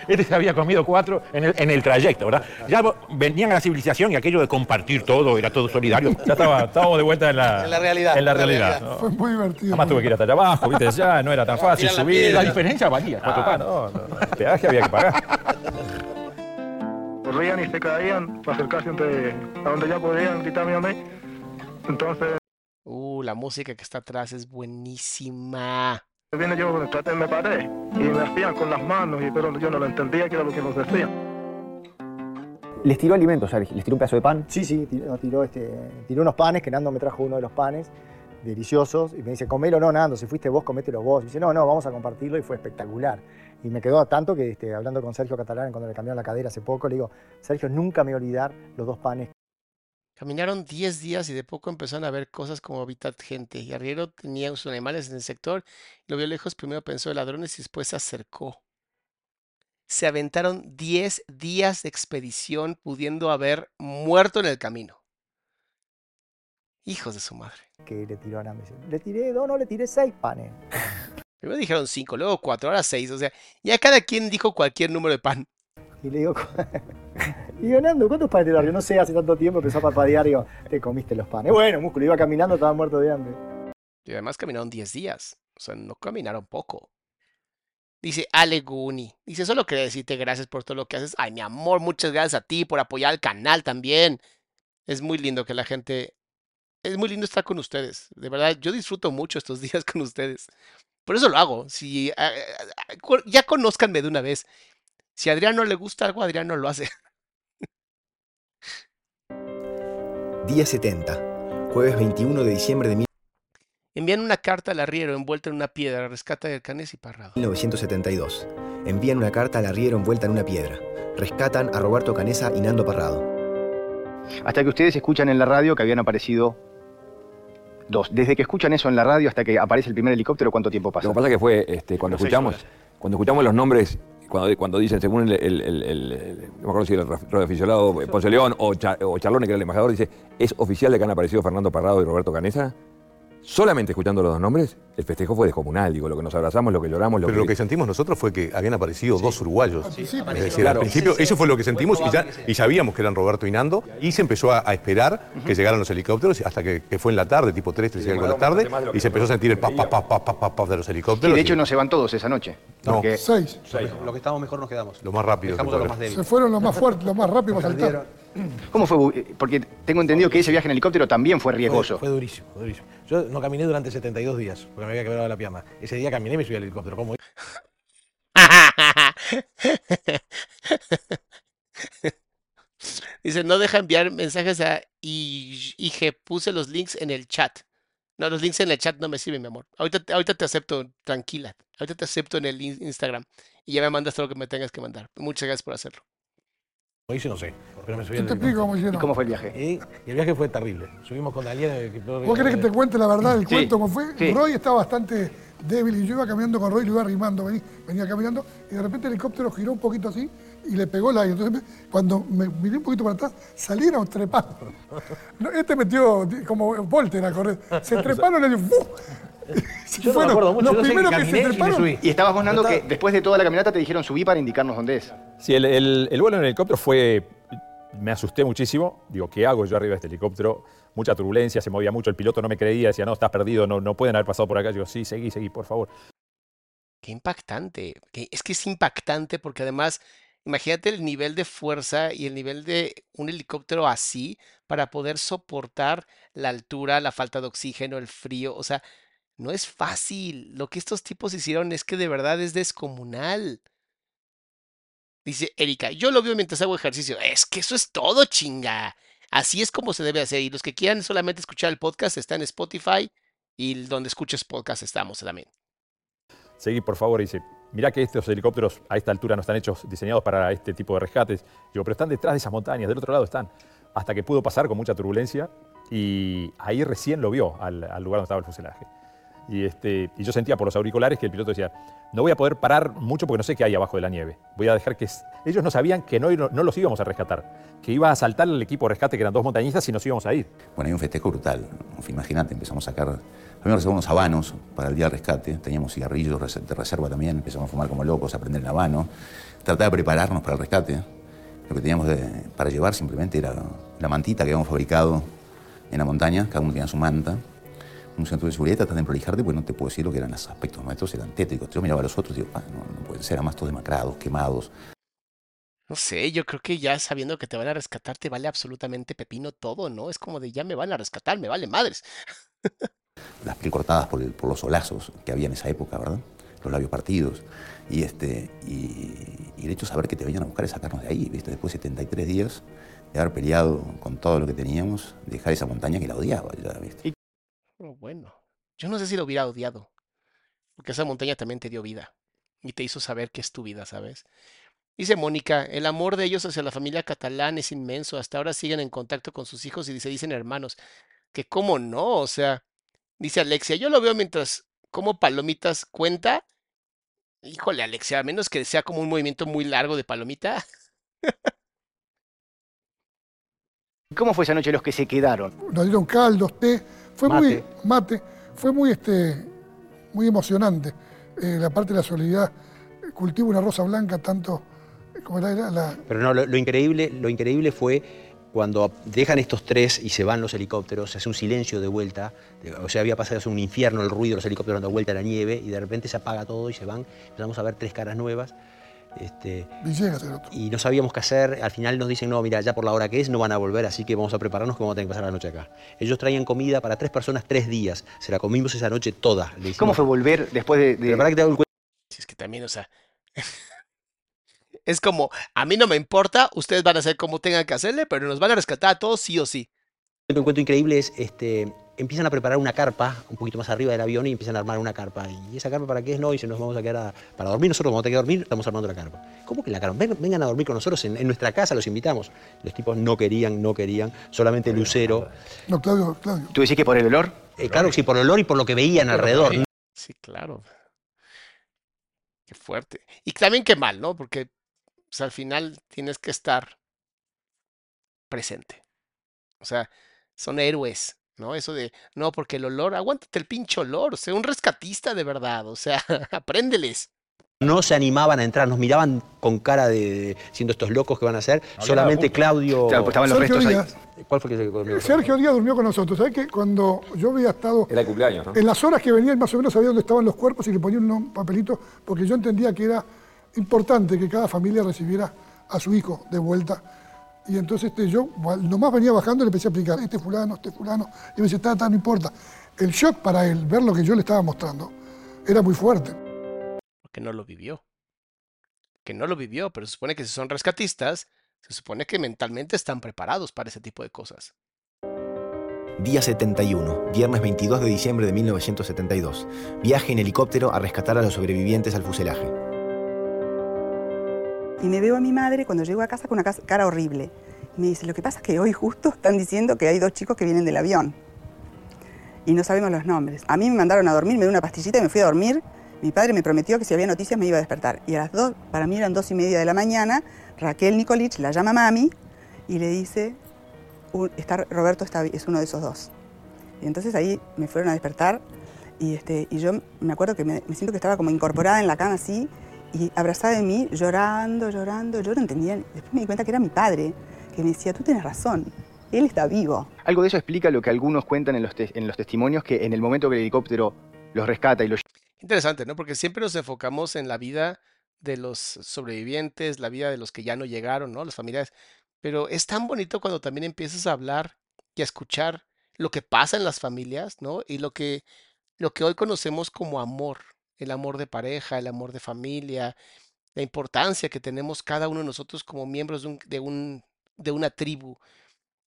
Este se había comido cuatro en el, en el trayecto, ¿verdad? Ya venían a la civilización y aquello de compartir todo, era todo solidario. Ya estaba, estábamos de vuelta en la, En la realidad, En la realidad. realidad. ¿no? Fue muy divertido. Además tuve que ir hasta allá abajo, ¿viste? Ya no era tan fácil la subir. La diferencia valía, cuatro Ah, no, no, no. El peaje había que pagar. corrían y se caían para acercarse entre, a donde ya podían gritarme a mí. Entonces, Uh, la música que está atrás es buenísima. Vine yo, traté, me paré y me hacían con las manos, y, pero yo no lo entendía que era lo que nos decían. ¿Les tiró alimentos, Sergio? ¿Les tiró un pedazo de pan? Sí, sí, tiró, tiró, este, tiró unos panes, que Nando me trajo uno de los panes, deliciosos, y me dice, comelo no, Nando, si fuiste vos, comételo vos. Y dice, no, no, vamos a compartirlo, y fue espectacular. Y me quedó tanto que, este, hablando con Sergio Catalán, cuando le cambiaron la cadera hace poco, le digo, Sergio, nunca me voy a olvidar los dos panes. Caminaron 10 días y de poco empezaron a ver cosas como habitat gente. Y Arriero tenía sus animales en el sector, lo vio lejos, primero pensó en ladrones y después se acercó. Se aventaron 10 días de expedición pudiendo haber muerto en el camino. Hijos de su madre. Que le tiró a Nando. Dice, Le tiré dos, no, le tiré seis panes. Primero dijeron 5, luego 4, ahora 6. O sea, ya cada quien dijo cualquier número de pan. Y le digo, y Nando, ¿cuántos panes te? No sé, hace tanto tiempo empezó a parpadear, digo, te comiste los panes. Bueno, músculo, iba caminando, estaba muerto de hambre. Y además caminaron 10 días. O sea, no caminaron poco. Dice Ale Guni. Dice, solo quería decirte gracias por todo lo que haces. Ay, mi amor, muchas gracias a ti por apoyar al canal también. Es muy lindo que la gente... Es muy lindo estar con ustedes. De verdad, yo disfruto mucho estos días con ustedes. Por eso lo hago. Si ah, ah, cu- ya conózcanme de una vez. Si a Adrián no le gusta algo, Adrián no lo hace. Día 70, jueves 21 de diciembre de Envían una carta al arriero envuelta en una piedra. Rescata del Canes y Parrado. 1972. Envían una carta al arriero envuelta en una piedra. Rescatan a Roberto Canesa y Nando Parrado. Hasta que ustedes escuchan en la radio que habían aparecido dos. Desde que escuchan eso en la radio hasta que aparece el primer helicóptero, ¿cuánto tiempo pasa? Lo que pasa que fue este, cuando escuchamos, cuando escuchamos los nombres, cuando, cuando dicen, según el, el- el- el- el- no me acuerdo si el radioaficionado Ponce León o, Cha- o Charlone, que era el embajador, dice, ¿es oficial de que han aparecido Fernando Parrado y Roberto Canesa? Solamente escuchando los dos nombres, el festejo fue descomunal, digo, lo que nos abrazamos, lo que lloramos, lo Pero que... lo que sentimos nosotros fue que habían aparecido dos uruguayos. sí, es apareció. decir, Claro. al principio, Sí, sí, eso fue lo que sí, sentimos y, ya, y sabíamos que eran Roberto y Nando. Y se empezó a, a esperar que llegaran los helicópteros hasta que, que fue en la tarde, tipo 3, 3 y algo de la tarde, y se empezó a sentir el paf, paf, paf, paf, paf, paf, de los Sí, helicópteros. de hecho y- no se van todos esa noche. No. porque- Seis. Lo que estábamos mejor nos quedamos. Lo más rápido. Dejamos que a los más débiles. Se fueron los más fuertes, los más rápidos para saltar. ¿Cómo fue? Bu- Porque tengo entendido que ese viaje en helicóptero también fue riesgoso. Fue, fue durísimo, fue durísimo. Yo no caminé durante 72 días, porque me había quebrado la pierna. Ese día caminé y me subí al helicóptero. ¿Cómo? Dice, no deja enviar mensajes a IG. Puse los links en el chat. No, los links en el chat no me sirven, mi amor. Ahorita, te- ahorita te acepto, tranquila. Ahorita te acepto en el in- Instagram. Y ya me mandas todo lo que me tengas que mandar. Muchas gracias por hacerlo. Lo hice, no sé. Pero me subí Yo te explico cómo hicieron. ¿Y cómo fue el viaje? Y, y el viaje fue terrible. Subimos con Daniel. que- ¿Vos querés que te cuente la verdad del Sí, cuento cómo fue? sí. Roy estaba bastante débil y yo iba caminando con Roy, lo iba arrimando, vení- venía caminando y de repente el helicóptero giró un poquito así y le pegó el aire. Entonces me- cuando me miré un poquito para atrás, salieron trepando. No, este metió como Volter a correr. Se treparon y le Yo no me acuerdo mucho, Los yo sé que primeros que, y se me treparon. subí. Y estabas vos, Nando, que después de toda la caminata te dijeron subí para indicarnos dónde es. Sí, el, el- el vuelo en el helicóptero fue. Me asusté muchísimo. Digo, ¿qué hago yo arriba de este helicóptero? Mucha turbulencia, se movía mucho. El piloto no me creía, decía, no, estás perdido, no, no pueden haber pasado por acá. Yo sí, seguí, seguí, por favor. Qué impactante. Es que es impactante porque además, imagínate el nivel de fuerza y el nivel de un helicóptero así para poder soportar la altura, la falta de oxígeno, el frío. O sea, no es fácil. Lo que estos tipos hicieron es que de verdad es descomunal. Dice Erika, yo lo veo mientras hago ejercicio. Es que eso es todo, chinga. Así es como se debe hacer. Y los que quieran solamente escuchar el podcast está en Spotify y donde escuches podcast estamos también. Seguí, por favor. Dice, mirá que estos helicópteros a esta altura no están hechos, diseñados para este tipo de rescates. Digo, pero están detrás de esas montañas, del otro lado están. Hasta que pudo pasar con mucha turbulencia y ahí recién lo vio al lugar donde estaba el fuselaje. Y, este, y yo sentía por los auriculares que el piloto decía, no voy a poder parar mucho porque no sé qué hay abajo de la nieve. Voy a dejar que... s-". Ellos no sabían que no, no los íbamos a rescatar, que iba a saltar el equipo de rescate, que eran dos montañistas, y nos íbamos a ir. Bueno, hay un festejo brutal. Imagínate, empezamos a sacar. Primero reservamos unos habanos para el día del rescate. Teníamos cigarrillos de reserva también. Empezamos a fumar como locos, a prender el habano. Tratar de prepararnos para el rescate. Lo que teníamos de- para llevar simplemente era la mantita que habíamos fabricado en la montaña. Cada uno tenía su manta. Un centro de seguridad, tratar de prolijarte, pues no te puedo decir lo que eran los aspectos nuestros, eran tétricos. Yo miraba a los otros y digo, "Ah, no, no pueden ser, además todos demacrados, quemados. No sé, yo creo que ya sabiendo que te van a rescatar te vale absolutamente pepino todo, ¿no? Es como de ya me van a rescatar, me vale madres. las piel cortadas por, el- por los solazos que había en esa época, ¿verdad? Los labios partidos. Y, este, y, y el hecho de saber que te venían a buscar y sacarnos de ahí, ¿viste? Después de 73 días de haber peleado con todo lo que teníamos, dejar esa montaña que la odiaba, ya, ¿viste? Bueno, yo no sé si lo hubiera odiado, porque esa montaña también te dio vida y te hizo saber que es tu vida, ¿sabes? Dice Mónica, el amor de ellos hacia la familia catalán es inmenso, hasta ahora siguen en contacto con sus hijos y se dicen hermanos, que cómo no, o sea, dice Alexia, yo lo veo mientras como palomitas cuenta, híjole Alexia, a menos que sea como un movimiento muy largo de palomita, ¿Cómo fue esa noche los que se quedaron? Nos dieron caldos, té, fue muy Mate. fue muy este muy emocionante. Eh, la parte de la solidaridad, cultivo una rosa blanca tanto eh, como era, era la Pero no, lo, lo increíble, lo increíble fue cuando dejan estos tres y se van los helicópteros, se hace un silencio de vuelta, o sea, había pasado hace un infierno el ruido de los helicópteros dando vuelta a la nieve y de repente se apaga todo y se van, empezamos a ver tres caras nuevas. Este, Villegas era otro. y no sabíamos qué hacer, al final nos dicen, no, mira, ya por la hora que es no van a volver, así que vamos a prepararnos que vamos a tener que pasar la noche acá. Ellos traían comida para tres personas tres días, se la comimos esa noche toda. Le ¿Cómo fue volver después de, de- Pero que te haga un cuento si es que también, o sea, es como, a mí no me importa, ustedes van a hacer como tengan que hacerle, pero nos van a rescatar a todos sí o sí. Un cuento increíble es, este, empiezan a preparar una carpa un poquito más arriba del avión y empiezan a armar una carpa. ¿Y esa carpa para qué es? No, y se nos vamos a quedar a- para dormir. Nosotros vamos a tener que dormir, estamos armando la carpa. ¿Cómo que la carpa? Ven- vengan a dormir con nosotros en, en nuestra casa, los invitamos. Los tipos no querían, no querían, solamente Lucero. No, Claudio, Claudio. ¿Tú decís que por el olor? Eh, claro que sí, por el olor y por lo que veían alrededor. Sí, claro. Qué fuerte. Y también qué mal, ¿no? Porque pues, al final tienes que estar presente. O sea, son héroes, ¿no? Eso de, no, porque el olor, aguántate el pinche olor, o sea, un rescatista de verdad, o sea, apréndeles. No se animaban a entrar, nos miraban con cara de, de- siendo estos locos que van a hacer. había Solamente Claudio. Claro, pues estaban los Sergio restos ahí. Díaz. ¿Cuál fue el que comió? Sergio Díaz durmió con nosotros. ¿Sabes que cuando yo había estado Era el cumpleaños, ¿no? en las horas que venía, más o menos sabía dónde estaban los cuerpos y le ponía un papelito porque yo entendía que era importante que cada familia recibiera a su hijo de vuelta. Y entonces este, yo nomás venía bajando y le empecé a explicar, este fulano, este fulano, y me dice, está, está, no importa. El shock para él, ver lo que yo le estaba mostrando, era muy fuerte. Porque no lo vivió. Que no lo vivió, pero se supone que si son rescatistas, se supone que mentalmente están preparados para ese tipo de cosas. Día 71, viernes 22 de diciembre de 1972. Viaje en helicóptero a rescatar a los sobrevivientes al fuselaje. Y me veo a mi madre cuando llego a casa con una cara horrible. Y me dice, lo que pasa es que hoy justo están diciendo que hay dos chicos que vienen del avión. Y no sabemos los nombres. A mí me mandaron a dormir, me dio una pastillita y me fui a dormir. Mi padre me prometió que si había noticias me iba a despertar. Y a las dos, para mí eran dos y media de la mañana, Raquel Nicolich la llama mami y le dice, "Un- está, Roberto está, es uno de esos dos. Y entonces ahí me fueron a despertar y, este, y yo me acuerdo que me, me siento que estaba como incorporada en la cama así y abrazada de mí, llorando, llorando. Yo no entendía. Después me di cuenta que era mi padre, que me decía, tú tienes razón, él está vivo. Algo de eso explica lo que algunos cuentan en los, te- en los testimonios, que en el momento que el helicóptero los rescata y los Interesante, ¿no? Porque siempre nos enfocamos en la vida de los sobrevivientes, la vida de los que ya no llegaron, ¿no? Las familias. Pero es tan bonito cuando también empiezas a hablar y a escuchar lo que pasa en las familias, ¿no? Y lo que, lo que hoy conocemos como amor, el amor de pareja, el amor de familia, la importancia que tenemos cada uno de nosotros como miembros de un, de un, de una tribu.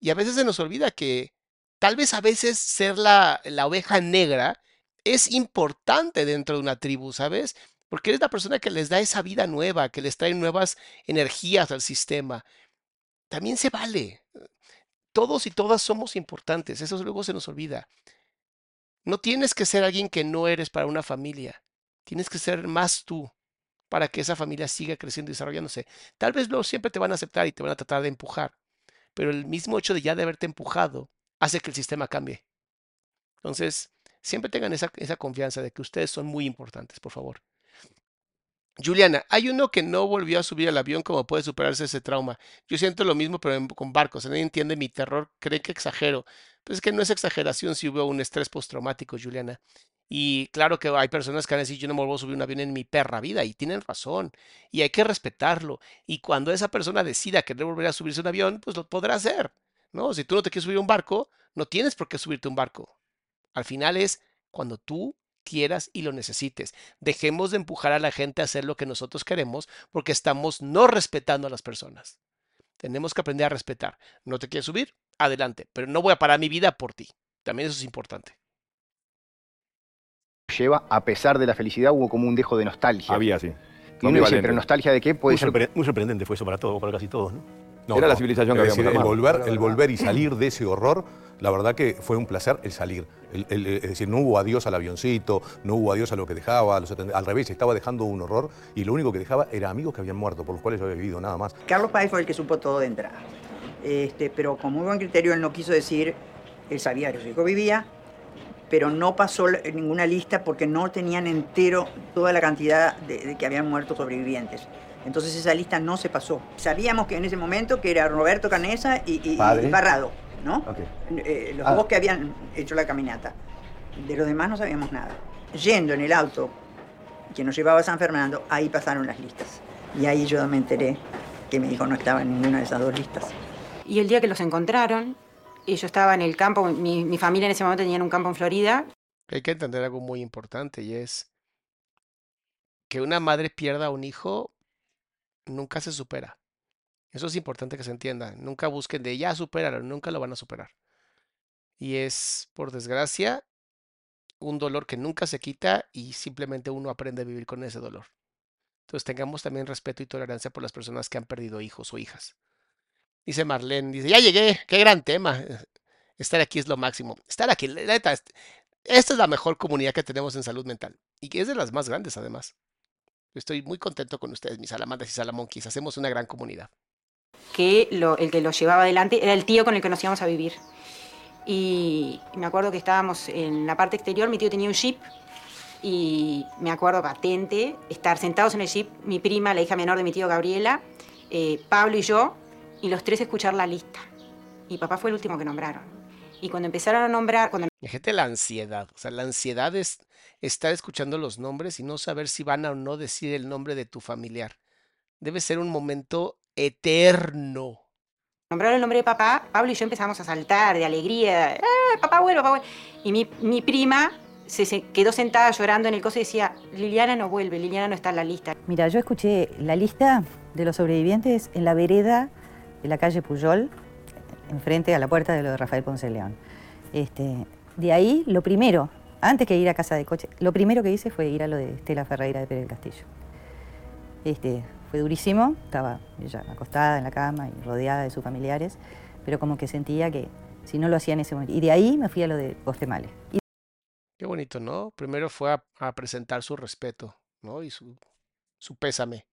Y a veces se nos olvida que tal vez a veces ser la, la oveja negra es importante dentro de una tribu, ¿sabes? Porque eres la persona que les da esa vida nueva, que les trae nuevas energías al sistema. También se vale. Todos y todas somos importantes, eso luego se nos olvida. No tienes que ser alguien que no eres para una familia. Tienes que ser más tú para que esa familia siga creciendo y desarrollándose. Tal vez luego siempre te van a aceptar y te van a tratar de empujar, pero el mismo hecho de ya de haberte empujado hace que el sistema cambie. Entonces, siempre tengan esa, esa confianza de que ustedes son muy importantes, por favor. Juliana, hay uno que no volvió a subir al avión, ¿cómo puede superarse ese trauma? Yo siento lo mismo, pero con barcos. Nadie entiende mi terror, cree que exagero. Pues es que no es exageración si hubo un estrés postraumático, Juliana. Y claro que hay personas que van a decir, yo no me vuelvo a subir un avión en mi perra vida, y tienen razón, y hay que respetarlo. Y cuando esa persona decida querer volver a subirse un avión, pues lo podrá hacer, ¿no? Si tú no te quieres subir un barco, no tienes por qué subirte un barco. Al final es cuando tú quieras y lo necesites. Dejemos de empujar a la gente a hacer lo que nosotros queremos porque estamos no respetando a las personas. Tenemos que aprender a respetar. No te quieres subir, adelante, pero no voy a parar mi vida por ti. También eso es importante. Lleva, a pesar de la felicidad, hubo como un dejo de nostalgia. Había, sí. Y uno dice, Ambivalente. pero nostalgia de qué puede Muy, ser. sorpre- muy sorprendente fue eso para todos, para casi todos, ¿no? Era la civilización que decir, el volver, el volver y salir de ese horror, la verdad que fue un placer el salir. El- el- es decir, no hubo adiós al avioncito, no hubo adiós a lo que dejaba, a los atend- al revés, estaba dejando un horror y lo único que dejaba era amigos que habían muerto, por los cuales yo había vivido, nada más. Carlos Páez fue el que supo todo de entrada. Este, pero con muy buen criterio él no quiso decir, él sabía que su hijo vivía, pero no pasó la- ninguna lista porque no tenían entero toda la cantidad de, de que habían muerto sobrevivientes. Entonces esa lista no se pasó. Sabíamos que en ese momento que era Roberto Canesa y, y- y Padre. Parrado, ¿no? Ok. Eh, los Ah. dos que habían hecho la caminata. De los demás no sabíamos nada. Yendo en el auto que nos llevaba a San Fernando, ahí pasaron las listas. Y ahí yo me enteré que mi hijo no estaba en ninguna de esas dos listas. Y el día que los encontraron, y yo estaba en el campo, mi, mi familia en ese momento tenía un campo en Florida, Hay que entender algo muy importante y es que una madre pierda a un hijo nunca se supera. Eso es importante que se entienda. Nunca busquen de ya supéralo, nunca lo van a superar. Y es, por desgracia, un dolor que nunca se quita y simplemente uno aprende a vivir con ese dolor. Entonces tengamos también respeto y tolerancia por las personas que han perdido hijos o hijas. Dice Marlene, dice, ya llegué, qué gran tema. Estar aquí es lo máximo. Estar aquí, la neta, est- esta es la mejor comunidad que tenemos en salud mental y que es de las más grandes además. Estoy muy contento con ustedes, mis salamandras y salamonquis. Hacemos una gran comunidad. que lo- el que lo llevaba adelante era el tío con el que nos íbamos a vivir. Y me acuerdo que estábamos en la parte exterior, mi tío tenía un jeep y me acuerdo patente estar sentados en el jeep, mi prima, la hija menor de mi tío Gabriela, eh, Pablo y yo, y los tres escuchar la lista. Y papá fue el último que nombraron. Y cuando empezaron a nombrar, cuando Fíjate la ansiedad. O sea, la ansiedad es estar escuchando los nombres y no saber si van a o no decir el nombre de tu familiar. Debe ser un momento eterno. nombraron el nombre de papá, Pablo y yo empezamos a saltar de alegría. ¡Eh, papá vuelve, papá vuelve! Y mi, mi prima se, se quedó sentada llorando en el coso y decía, Liliana no vuelve, Liliana no está en la lista. Mira, yo escuché la lista de los sobrevivientes en la vereda de la calle Puyol, enfrente a la puerta de lo de Rafael Ponce León. Este, de ahí, lo primero, antes que ir a casa de coche, lo primero que hice fue ir a lo de Estela Ferreira de Pérez del Castillo. Este, fue durísimo, estaba ella acostada en la cama y rodeada de sus familiares, pero como que sentía que si no lo hacía en ese momento. Y de ahí me fui a lo de Postemale. Y Qué bonito, ¿no? Primero fue a, a presentar su respeto, ¿no? Y su, su pésame.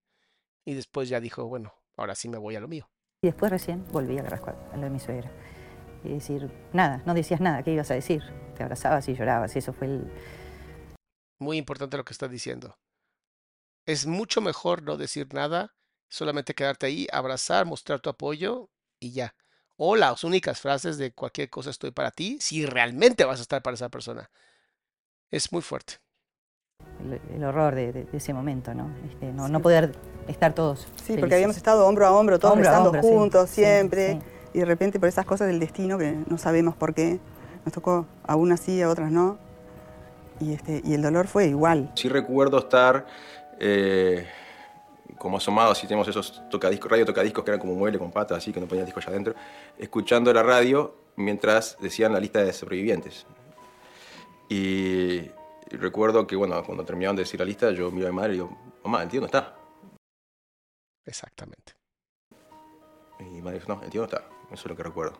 Y después ya dijo, bueno, ahora sí me voy a lo mío. Y después recién volví a lo de mi suegra. Y decir, nada, no decías nada, ¿qué ibas a decir? Te abrazabas y llorabas, y eso fue el... Muy importante lo que estás diciendo. Es mucho mejor no decir nada, solamente quedarte ahí, abrazar, mostrar tu apoyo y ya. O las únicas frases de cualquier cosa estoy para ti, si realmente vas a estar para esa persona. Es muy fuerte. El, el horror de, de- de ese momento, ¿no? Este, no, no poder estar todos. Sí, felices. porque habíamos estado hombro a hombro, todos Hombro rezando juntos, sí, siempre. sí. Y de repente por esas cosas del destino que no sabemos por qué, nos tocó a unas sí, a otras no. Y, este, y el dolor fue igual. Sí recuerdo estar eh, como asomado, así tenemos esos tocadiscos, radio tocadiscos que eran como un mueble con patas, así que no ponía el disco allá adentro, escuchando la radio mientras decían la lista de sobrevivientes. Y, y recuerdo que, bueno, cuando terminaban de decir la lista, yo miro a mi madre y digo, mamá, el tío no está. Exactamente. Y mi madre dijo, no, el tío no está. Eso es lo que recuerdo.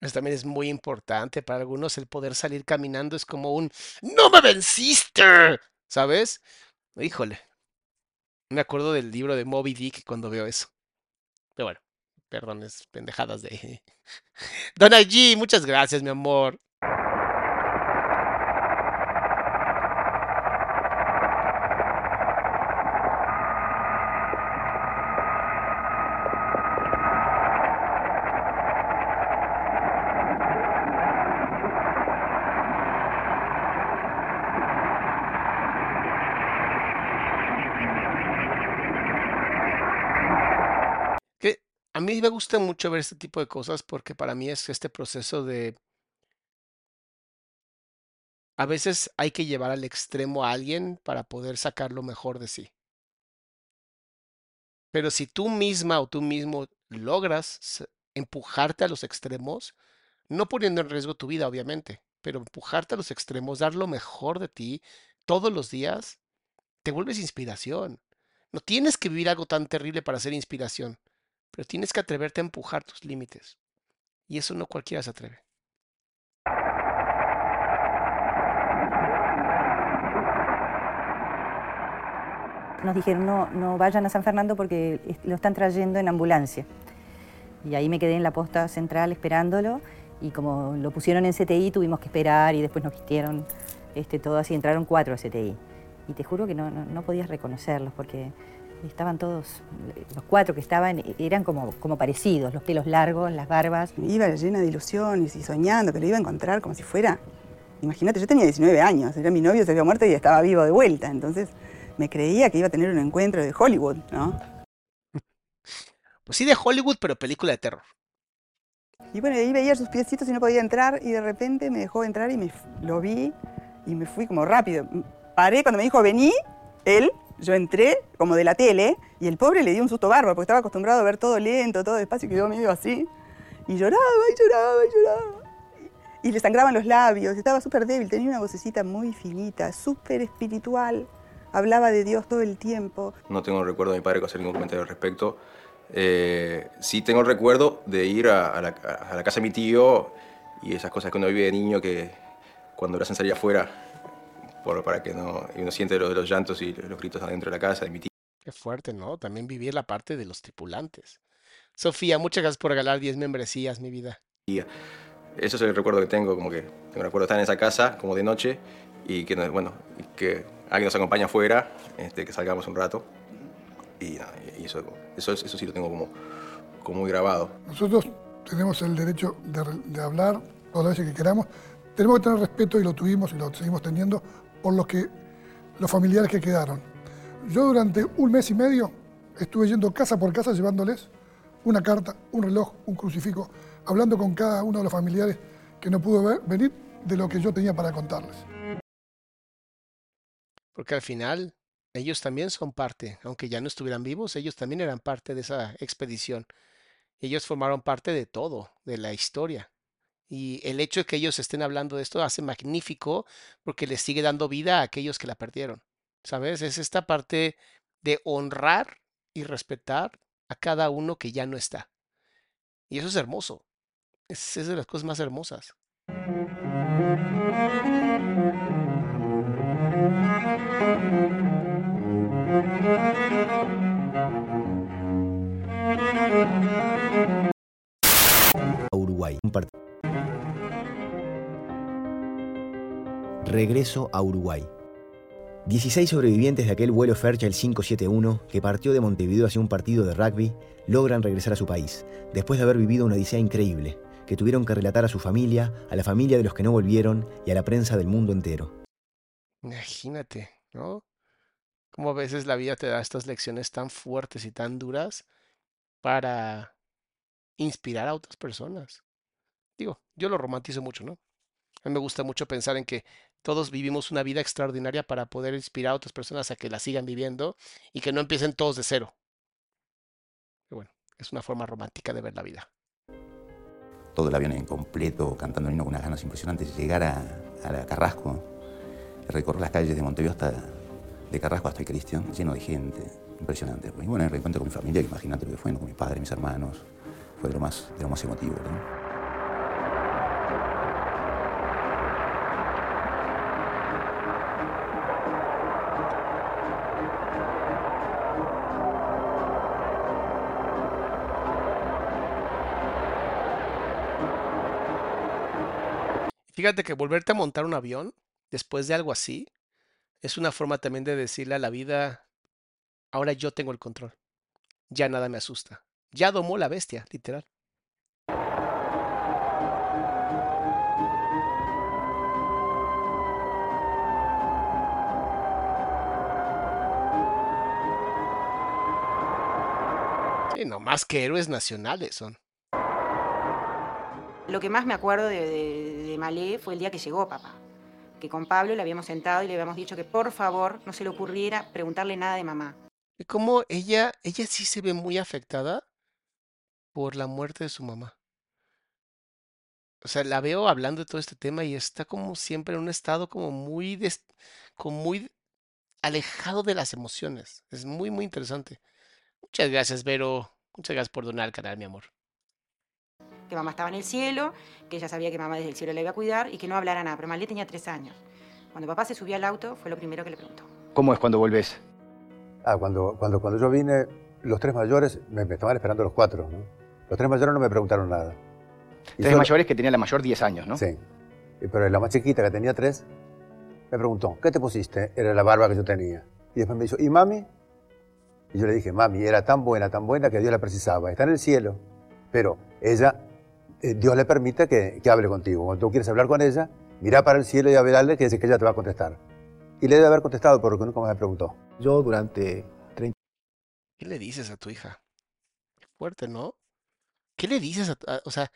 Eso también es muy importante. Para algunos el poder salir caminando es como un ¡No me venciste! ¿Sabes? Híjole. Me acuerdo del libro de Moby Dick cuando veo eso. Pero bueno, perdón, es pendejadas de... Donna G, muchas gracias, mi amor. Me gusta mucho ver este tipo de cosas porque para mí es este proceso de... A veces hay que llevar al extremo a alguien para poder sacar lo mejor de sí. Pero si tú misma o tú mismo logras empujarte a los extremos, no poniendo en riesgo tu vida, obviamente, pero empujarte a los extremos, dar lo mejor de ti todos los días, te vuelves inspiración. No tienes que vivir algo tan terrible para ser inspiración, pero tienes que atreverte a empujar tus límites. Y eso no cualquiera se atreve. Nos dijeron, no, no vayan a San Fernando porque lo están trayendo en ambulancia. Y ahí me quedé en la posta central esperándolo y como lo pusieron en CTI tuvimos que esperar y después nos vistieron este, todo así, entraron cuatro a CTI. Y te juro que no, no, no podías reconocerlos porque estaban todos, los cuatro que estaban eran como, como parecidos, los pelos largos, las barbas. Iba llena de ilusiones y soñando que lo iba a encontrar como si fuera. Imagínate, yo tenía 19 años, era mi novio, se había muerto y estaba vivo de vuelta. Entonces me creía que iba a tener un encuentro de Hollywood, ¿no? Pues sí, de Hollywood, pero película de terror. Y bueno, ahí veía sus piecitos y no podía entrar y de repente me dejó entrar y me, f- lo vi y me fui como rápido. Paré cuando me dijo vení, él, yo entré como de la tele y el pobre le dio un susto bárbaro porque estaba acostumbrado a ver todo lento, todo despacio y quedó medio así. Y lloraba y lloraba y lloraba. Y le sangraban los labios, estaba súper débil, tenía una vocecita muy finita, súper espiritual. Hablaba de Dios todo el tiempo. No tengo recuerdo de mi padre que hacer ningún comentario al respecto. Eh, sí tengo recuerdo de ir a, a la, a la casa de mi tío y esas cosas que uno vive de niño que cuando lo hacen salir afuera por- para que no y uno siente los, los llantos y los gritos adentro de la casa de mi tío. Qué fuerte, ¿no? También vivir la parte de los tripulantes. Sofía, muchas gracias por regalar 10 membresías, mi vida. Eso es el recuerdo que tengo, como que tengo el recuerdo de estar en esa casa como de noche y que, no- bueno, que alguien nos acompaña afuera, este, que salgamos un rato y, eso, eso, eso sí lo tengo como, como muy grabado. Nosotros tenemos el derecho de, de hablar todas las veces que queramos. Tenemos que tener respeto y lo tuvimos y lo seguimos teniendo por los, que, los familiares que quedaron. Yo durante un mes y medio estuve yendo casa por casa llevándoles una carta, un reloj, un crucifijo, hablando con cada uno de los familiares que no pudo ver- venir de lo que yo tenía para contarles. Porque al final ellos también son parte, aunque ya no estuvieran vivos, ellos también eran parte de esa expedición. Ellos formaron parte de todo, de la historia. Y el hecho de que ellos estén hablando de esto hace magnífico porque les sigue dando vida a aquellos que la perdieron. ¿Sabes? Es esta parte de honrar y respetar a cada uno que ya no está. Y eso es hermoso. Es, es de las cosas más hermosas. Uruguay. Un part- Regreso a Uruguay. 16 sobrevivientes de aquel vuelo Fairchild 571 que partió de Montevideo hacia un partido de rugby logran regresar a su país, después de haber vivido una odisea increíble, que tuvieron que relatar a su familia, a la familia de los que no volvieron y a la prensa del mundo entero. Imagínate, ¿no? Cómo a veces la vida te da estas lecciones tan fuertes y tan duras para inspirar a otras personas. Digo, yo lo romantizo mucho, ¿no? A mí me gusta mucho pensar en que todos vivimos una vida extraordinaria para poder inspirar a otras personas a que la sigan viviendo y que no empiecen todos de cero. Pero bueno, es una forma romántica de ver la vida. todo el avión en completo, cantando el himno con unas ganas impresionantes, llegar a, a la Carrasco, recorrer las calles de Montevideo hasta, de Carrasco hasta el Cristian, lleno de gente, impresionante. Y bueno, el reencuentro con mi familia, imagínate lo que fue, ¿no? con mi padre, mis hermanos, fue de lo más, de lo más emotivo. ¿no? Fíjate que volverte a montar un avión después de algo así es una forma también de decirle a la vida, ahora yo tengo el control. Ya nada me asusta. Ya domó la bestia, literal. Sí, no más que héroes nacionales son. Lo que más me acuerdo de, Malé fue el día que llegó papá. Que con Pablo le habíamos sentado y le habíamos dicho que por favor no se le ocurriera preguntarle nada de mamá. Y como ella, ella sí se ve muy afectada por la muerte de su mamá. O sea, la veo hablando de todo este tema y está como siempre en un estado como muy, des- como muy alejado de las emociones. Es muy, muy interesante. Muchas gracias, Vero. Muchas gracias por donar al canal, mi amor. Que mamá estaba en el cielo, que ella sabía que mamá desde el cielo la iba a cuidar y que no hablara nada. Pero Malé tenía tres años. Cuando papá se subió al auto fue lo primero que le preguntó. ¿Cómo es cuando volvés? Ah, cuando, cuando, cuando yo vine, los tres mayores me, me estaban esperando los cuatro, ¿no? Los tres mayores no me preguntaron nada. Y Tres solo- mayores que tenía la mayor 10 años, ¿no? Sí. Y- Pero la más chiquita, que tenía tres, me preguntó, ¿qué te pusiste? Era la barba que yo tenía. Y después me dijo, ¿y mami? Y yo le dije, mami, era tan buena, tan buena que Dios la precisaba. Está en el cielo. Pero ella, eh, Dios le permite que, que hable contigo. Cuando tú quieres hablar con ella, mira para el cielo y hablarle que dice que ella te va a contestar. Y le debe haber contestado porque nunca más me preguntó. Yo durante 30 ¿Qué le dices a tu hija? Qué fuerte, ¿no? ¿Qué le dices a, tu- a- o sea,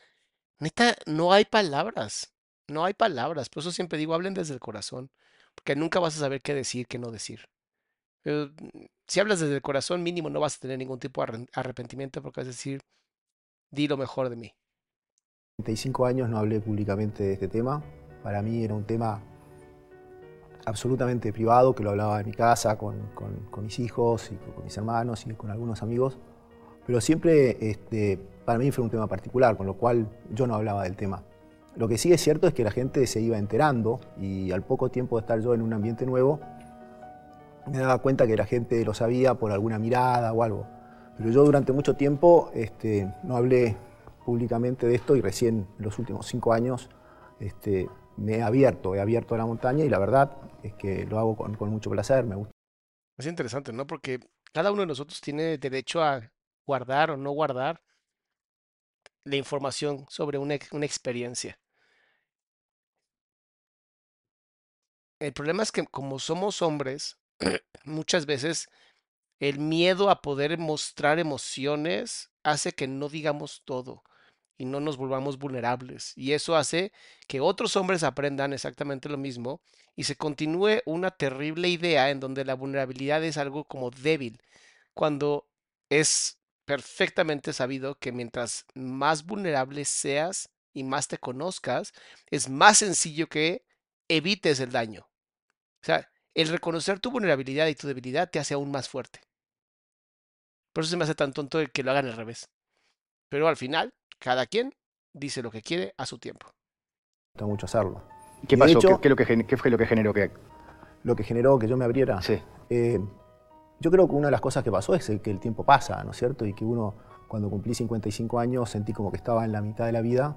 neta, no hay palabras, no hay palabras. Por eso siempre digo, hablen desde el corazón, porque nunca vas a saber qué decir, qué no decir. Pero, mm, si hablas desde el corazón, mínimo no vas a tener ningún tipo de arrepentimiento, porque vas a decir, di lo mejor de mí. 35 años no hablé públicamente de este tema. Para mí era un tema absolutamente privado, que lo hablaba en mi casa con, con- con mis hijos y con, mis hermanos y con algunos amigos. Pero siempre este, para mí fue un tema particular, con lo cual yo no hablaba del tema. Lo que sí es cierto es que la gente se iba enterando y al poco tiempo de estar yo en un ambiente nuevo, me daba cuenta que la gente lo sabía por alguna mirada o algo. Pero yo durante mucho tiempo este, no hablé públicamente de esto y recién en los últimos cinco años este, me he abierto, he abierto a la montaña y la verdad es que lo hago con, con mucho placer, me gusta. Es interesante, ¿no? Porque cada uno de nosotros tiene derecho a guardar o no guardar la información sobre una, una experiencia. El problema es que como somos hombres, muchas veces el miedo a poder mostrar emociones hace que no digamos todo y no nos volvamos vulnerables. Y eso hace que otros hombres aprendan exactamente lo mismo y se continúe una terrible idea en donde la vulnerabilidad es algo como débil, cuando es perfectamente sabido que mientras más vulnerable seas y más te conozcas, es más sencillo que evites el daño. O sea, el reconocer tu vulnerabilidad y tu debilidad te hace aún más fuerte. Por eso se me hace tan tonto que lo hagan al revés. Pero al final, cada quien dice lo que quiere a su tiempo. Me gusta mucho hacerlo. ¿Qué Y pasó? hecho, ¿Qué, qué lo que, qué fue lo que generó que lo que generó que yo me abriera. Eh, yo creo que una de las cosas que pasó es el que el tiempo pasa, ¿no es cierto? Y que uno, cuando cumplí 55 años, sentí como que estaba en la mitad de la vida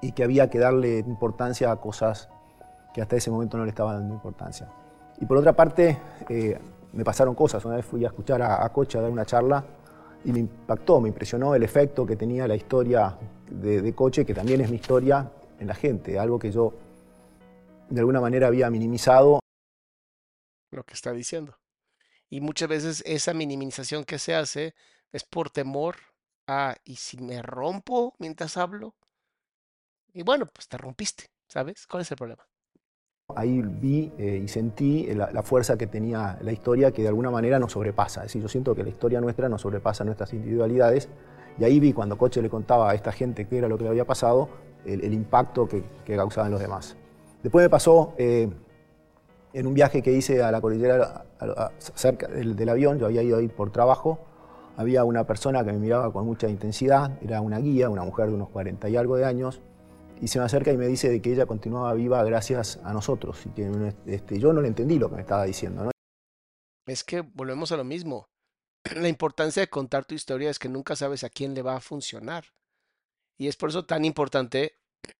y que había que darle importancia a cosas que hasta ese momento no le estaban dando importancia. Y por otra parte, eh, me pasaron cosas. Una vez fui a escuchar a, a Coche a dar una charla y me impactó, me impresionó el efecto que tenía la historia de, Coche, que también es mi historia, en la gente, algo que yo de alguna manera había minimizado lo que está diciendo. Y muchas veces esa minimización que se hace es por temor a, ¿y si me rompo mientras hablo? Y bueno, pues te rompiste, ¿sabes? ¿Cuál es el problema? Ahí vi eh, y sentí la, la fuerza que tenía la historia que de alguna manera nos sobrepasa. Es decir, yo siento que la historia nuestra nos sobrepasa nuestras individualidades. Y ahí vi cuando Coche le contaba a esta gente qué era lo que le había pasado, el, el impacto que, que causaban los demás. Después me pasó eh, en un viaje que hice a la cordillera a- a- cerca del, del avión, yo había ido ahí por trabajo, había una persona que me miraba con mucha intensidad, era una guía, una mujer de unos 40 y algo de años, y se me acerca y me dice de que ella continuaba viva gracias a nosotros, y que este, yo no le entendí lo que me estaba diciendo. Es que volvemos a lo mismo. La importancia de contar tu historia es que nunca sabes a quién le va a funcionar. Y es por eso tan importante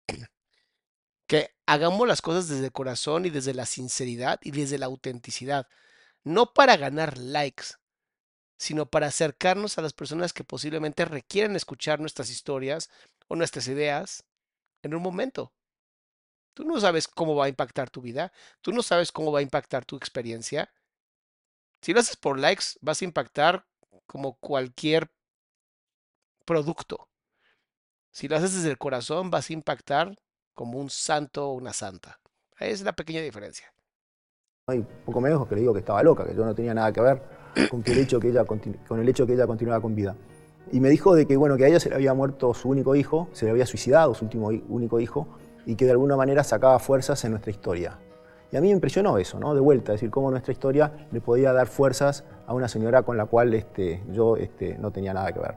que hagamos las cosas desde el corazón y desde la sinceridad y desde la autenticidad. No para ganar likes, sino para acercarnos a las personas que posiblemente requieren escuchar nuestras historias o nuestras ideas en un momento. Tú no sabes cómo va a impactar tu vida, tú no sabes cómo va a impactar tu experiencia. Si lo haces por likes, vas a impactar como cualquier producto. Si lo haces desde el corazón, vas a impactar como un santo o una santa. Esa es la pequeña diferencia. Hay poco menos que le digo que estaba loca, que yo no tenía nada que ver con, el, hecho que ella, con el hecho que ella continuaba con vida. Y me dijo de que, bueno, que a ella se le había muerto su único hijo, se le había suicidado su último único hijo, y que de alguna manera sacaba fuerzas en nuestra historia. Y a mí me impresionó eso, ¿no? De vuelta, decir, cómo nuestra historia le podía dar fuerzas a una señora con la cual este, yo este, no tenía nada que ver.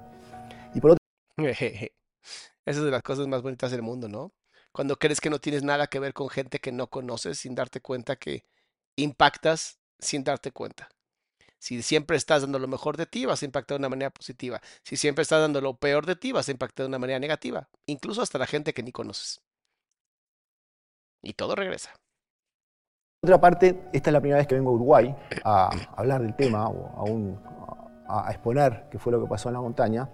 Y por otro... Esa es de las cosas más bonitas del mundo, ¿no? Cuando crees que no tienes nada que ver con gente que no conoces sin darte cuenta que impactas sin darte cuenta. Si siempre estás dando lo mejor de ti, vas a impactar de una manera positiva. Si siempre estás dando lo peor de ti, vas a impactar de una manera negativa. Incluso hasta la gente que ni conoces. Y todo regresa. Otra parte, esta es la primera vez que vengo a Uruguay a hablar del tema o a, exponer qué fue lo que pasó en la montaña.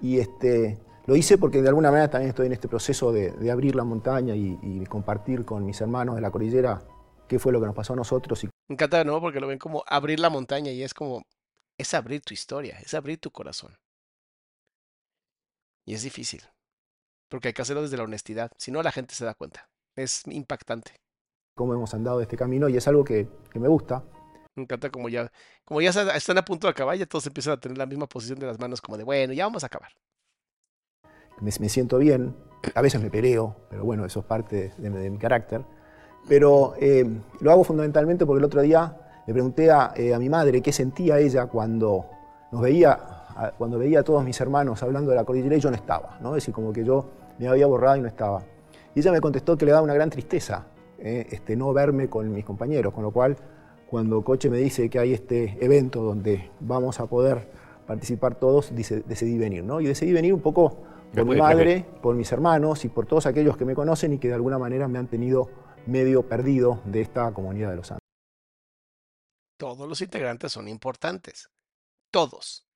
Y este, lo hice porque de alguna manera también estoy en este proceso de, abrir la montaña y, y, compartir con mis hermanos de la cordillera qué fue lo que nos pasó a nosotros. Y... Me encanta de nuevo porque lo ven como abrir la montaña y es como, es abrir tu historia, es abrir tu corazón. Y es difícil, porque hay que hacerlo desde la honestidad, si no la gente se da cuenta. Es impactante cómo hemos andado este camino y es algo que, me gusta. Me encanta como ya, como ya están a punto de acabar, ya todos empiezan a tener la misma posición de las manos, como de bueno, ya vamos a acabar. Me, siento bien, a veces me peleo, pero bueno, eso es parte de, mi carácter. Pero eh, lo hago fundamentalmente porque el otro día le pregunté eh, a, mi madre qué sentía ella cuando nos veía, cuando veía a todos mis hermanos hablando de la cordillera y yo no estaba, ¿no? Es decir, como que yo me había borrado y no estaba. Y ella me contestó que le daba una gran tristeza eh, este, no verme con mis compañeros, con lo cual cuando Coche me dice que hay este evento donde vamos a poder participar todos, dice, decidí venir, ¿no? Y decidí venir un poco por mi madre, por mis hermanos y por todos aquellos que me conocen y que de alguna manera me han tenido medio perdido de esta comunidad de los Andes. Todos los integrantes son importantes. Todos.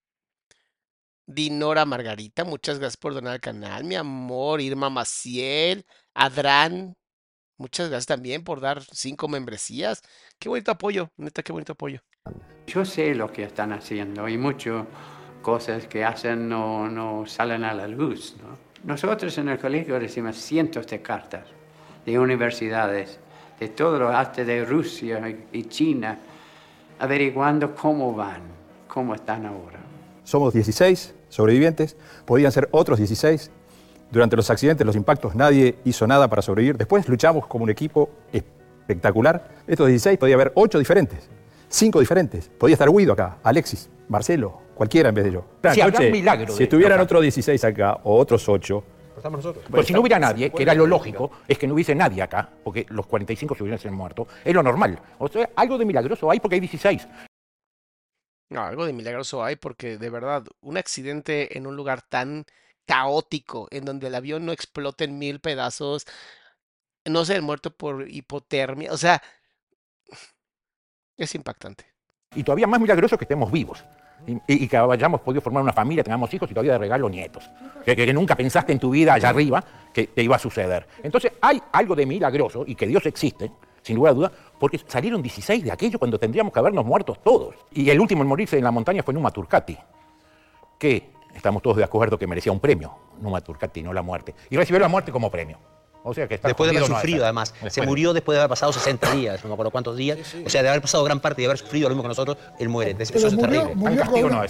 Dinora Margarita, muchas gracias por donar al canal. Mi amor, Irma Maciel, Adrán, Muchas gracias también por dar cinco membresías. Qué bonito apoyo, neta, qué bonito apoyo. Yo sé lo que están haciendo y muchas cosas que hacen no, no salen a la luz. ¿no? Nosotros en el colegio recibimos cientos de cartas de universidades, de todo, hasta de Rusia y China, averiguando cómo van, cómo están ahora. Somos 16 sobrevivientes, podían ser otros 16 durante los accidentes, los impactos, nadie hizo nada para sobrevivir. Después luchamos como un equipo espectacular. Estos 16 podía haber 8 diferentes, 5 diferentes. Podía estar Guido acá, Alexis, Marcelo, cualquiera en vez de yo. Si noche, milagro si estuvieran otros 16 acá o otros 8, estamos nosotros. Pues si no hubiera nadie, que era lo lógico, es que no hubiese nadie acá, porque los 45 se hubieran muerto, es lo normal. O sea, algo de milagroso hay porque hay 16. No, algo de milagroso hay porque de verdad, un accidente en un lugar tan caótico, en donde el avión no explote en mil pedazos, no ser muerto por hipotermia, o sea, es impactante. Y todavía más milagroso que estemos vivos. Y, que hayamos podido formar una familia, tengamos hijos y todavía de regalo nietos. Que, nunca pensaste en tu vida allá arriba que te iba a suceder. Entonces hay algo de milagroso y que Dios existe, sin lugar a duda, porque salieron 16 de aquello cuando tendríamos que habernos muertos todos. Y el último en morirse en la montaña fue Numa Turcati, que estamos todos de acuerdo que merecía un premio, Numa Turcati, no la muerte. Y recibió la muerte como premio. O sea que está después de haber sufrido, además. Se murió después de haber pasado 60 días, no me acuerdo cuántos días. O sea, de haber pasado gran parte y de haber sufrido lo mismo que nosotros, él muere. Eso, es terrible. Murió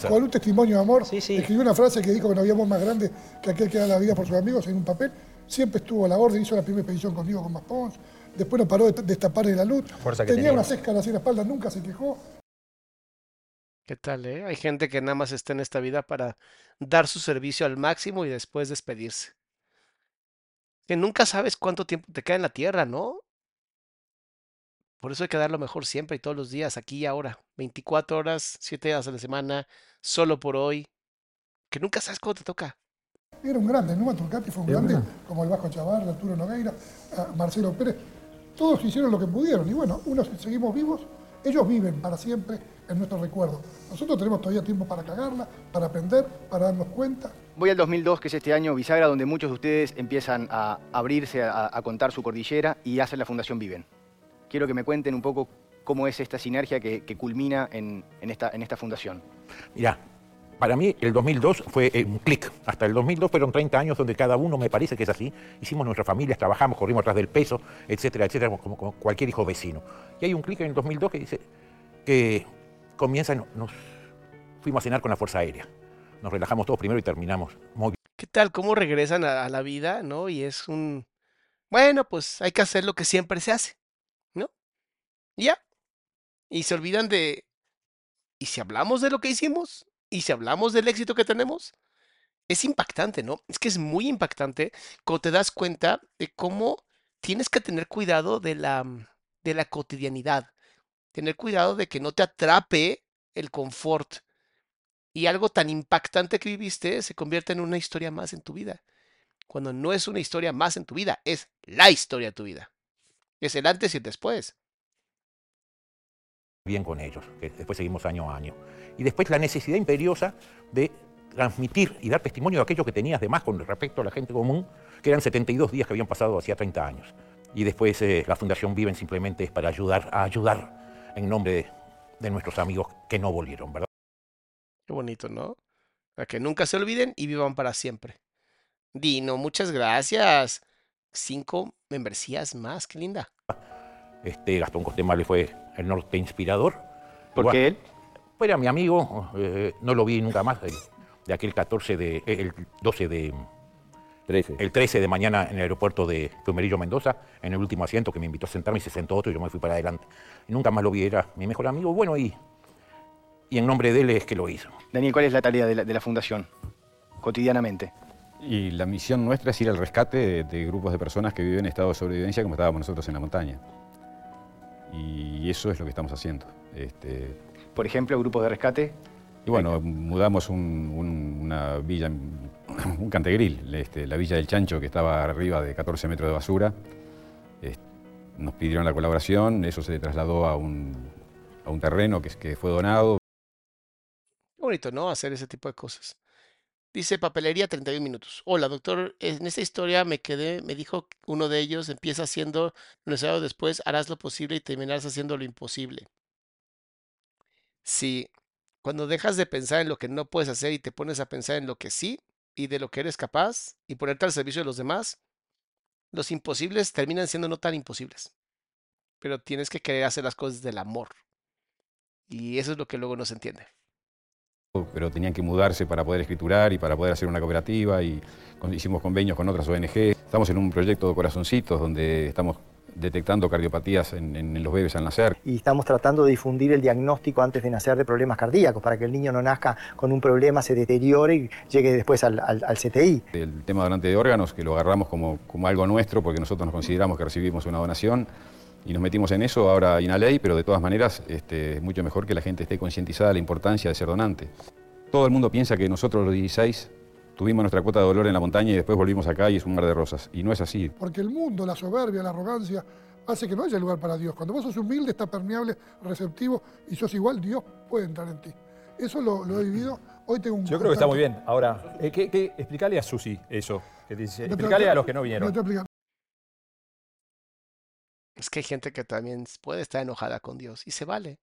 con, un testimonio de amor. Escribió una frase que dijo que no había amor más grande que aquel que da la vida por sus amigos en un papel. Siempre estuvo a la orden, hizo la primera expedición conmigo con Maspons. Después no paró de destapar de la luz. tenía, tenía unas escalas en la espalda, nunca se quejó. ¿Qué tal, eh? Hay gente que nada más está en esta vida para dar su servicio al máximo y después despedirse. Que nunca sabes cuánto tiempo te queda en la tierra, ¿no? Por eso hay que dar lo mejor siempre y todos los días, aquí y ahora. 24 horas, 7 días a la semana, solo por hoy. Que nunca sabes cuándo te toca. Era un grande, Numa Turcati fue un grande, como el Vasco Chavar, Arturo Nogueira, Marcelo Pérez. Todos hicieron lo que pudieron y bueno, unos seguimos vivos, ellos viven para siempre en nuestro recuerdo. Nosotros tenemos todavía tiempo para cagarla, para aprender, para darnos cuenta. Voy al 2002, que es este año bisagra, donde muchos de ustedes empiezan a abrirse, a, contar su cordillera y hacen la Fundación Viven. Quiero que me cuenten un poco cómo es esta sinergia que, culmina en, esta, en esta fundación. Mira, para mí el 2002 fue eh, un clic. Hasta el 2002 fueron 30 años donde cada uno, me parece que es así, hicimos nuestras familias, trabajamos, corrimos atrás del peso, etcétera, etcétera, como, como cualquier hijo vecino. Y hay un clic en el 2002 que dice que comienza, nos fuimos a cenar con la Fuerza Aérea. Nos relajamos todos primero y terminamos muy bien. ¿Qué tal? ¿Cómo regresan a, a la vida, no? Y es un... Bueno, pues hay que hacer lo que siempre se hace, ¿no? Y ya. Y se olvidan de... ¿Y si hablamos de lo que hicimos? ¿Y si hablamos del éxito que tenemos? Es impactante, ¿no? Es que es muy impactante cuando te das cuenta de cómo tienes que tener cuidado de la, de la cotidianidad. Tener cuidado de que no te atrape el confort. Y algo tan impactante que viviste se convierte en una historia más en tu vida. Cuando no es una historia más en tu vida, es la historia de tu vida. Es el antes y el después. Bien con ellos, que después seguimos año a año. Y después la necesidad imperiosa de transmitir y dar testimonio de aquello que tenías de más con respecto a la gente común, que eran 72 días que habían pasado hacía 30 años. Y después eh, la Fundación Viven simplemente es para ayudar a ayudar en nombre de, de nuestros amigos que no volvieron, ¿verdad? Qué bonito, ¿no? Para que nunca se olviden y vivan para siempre. Dino, muchas gracias. Cinco membresías más, qué linda. Este, Gastón Costemale fue el norte inspirador. ¿Por qué él? Era mi amigo, eh, no lo vi nunca más, de, de aquel 14 de, eh, el 12 de... 13. El 13 de mañana en el aeropuerto de Plumerillo, Mendoza, en el último asiento que me invitó a sentarme y se sentó otro y yo me fui para adelante. Y nunca más lo vi, era mi mejor amigo. Bueno, y, y en nombre de él es que lo hizo. Daniel, ¿cuál es la tarea de la, de la fundación cotidianamente? Y la misión nuestra es ir al rescate de, de grupos de personas que viven en estado de sobrevivencia como estábamos nosotros en la montaña. Y eso es lo que estamos haciendo. Este, Por ejemplo, grupos de rescate. y bueno, mudamos un- un- una villa, un cantegril, este, la villa del Chancho, que estaba arriba de 14 metros de basura. Nos pidieron la colaboración, eso se trasladó a un, a un terreno que, que fue donado. Qué bonito, ¿no? Hacer ese tipo de cosas. Dice papelería 31 minutos. Hola, doctor. En esta historia me quedé, me dijo uno de ellos, empieza haciendo lo necesario después, harás lo posible y terminarás haciendo lo imposible. Sí, cuando dejas de pensar en lo que no puedes hacer y te pones a pensar en lo que sí y de lo que eres capaz y ponerte al servicio de los demás, los imposibles terminan siendo no tan imposibles. Pero tienes que querer hacer las cosas del amor. Y eso es lo que luego no se entiende. Pero tenían que mudarse para poder escriturar y para poder hacer una cooperativa y hicimos convenios con otras ONG. Estamos en un proyecto de corazoncitos donde estamos detectando cardiopatías en, en los bebés al nacer. y estamos tratando de difundir el diagnóstico antes de nacer de problemas cardíacos para que el niño no nazca con un problema, se deteriore y llegue después al, al- al CTI. El tema donante de órganos, que lo agarramos como, como algo nuestro porque nosotros nos consideramos que recibimos una donación y nos metimos en eso, ahora hay una ley, pero de todas maneras este, es mucho mejor que la gente esté concientizada de la importancia de ser donante. Todo el mundo piensa que nosotros los 16 tuvimos nuestra cuota de dolor en la montaña y después volvimos acá y es un mar de rosas. Y no es así. Porque el mundo, la soberbia, la arrogancia, hace que no haya lugar para Dios. Cuando vos sos humilde, estás permeable, receptivo y sos igual, Dios puede entrar en ti. Eso lo, lo he vivido. Hoy tengo un Yo creo que está muy bien. Ahora, eh, ¿qué, qué, explícale a Susi eso. Que dice, No explícale no- a los que no no vinieron. explicar. Es que hay gente que también puede estar enojada con Dios y se vale.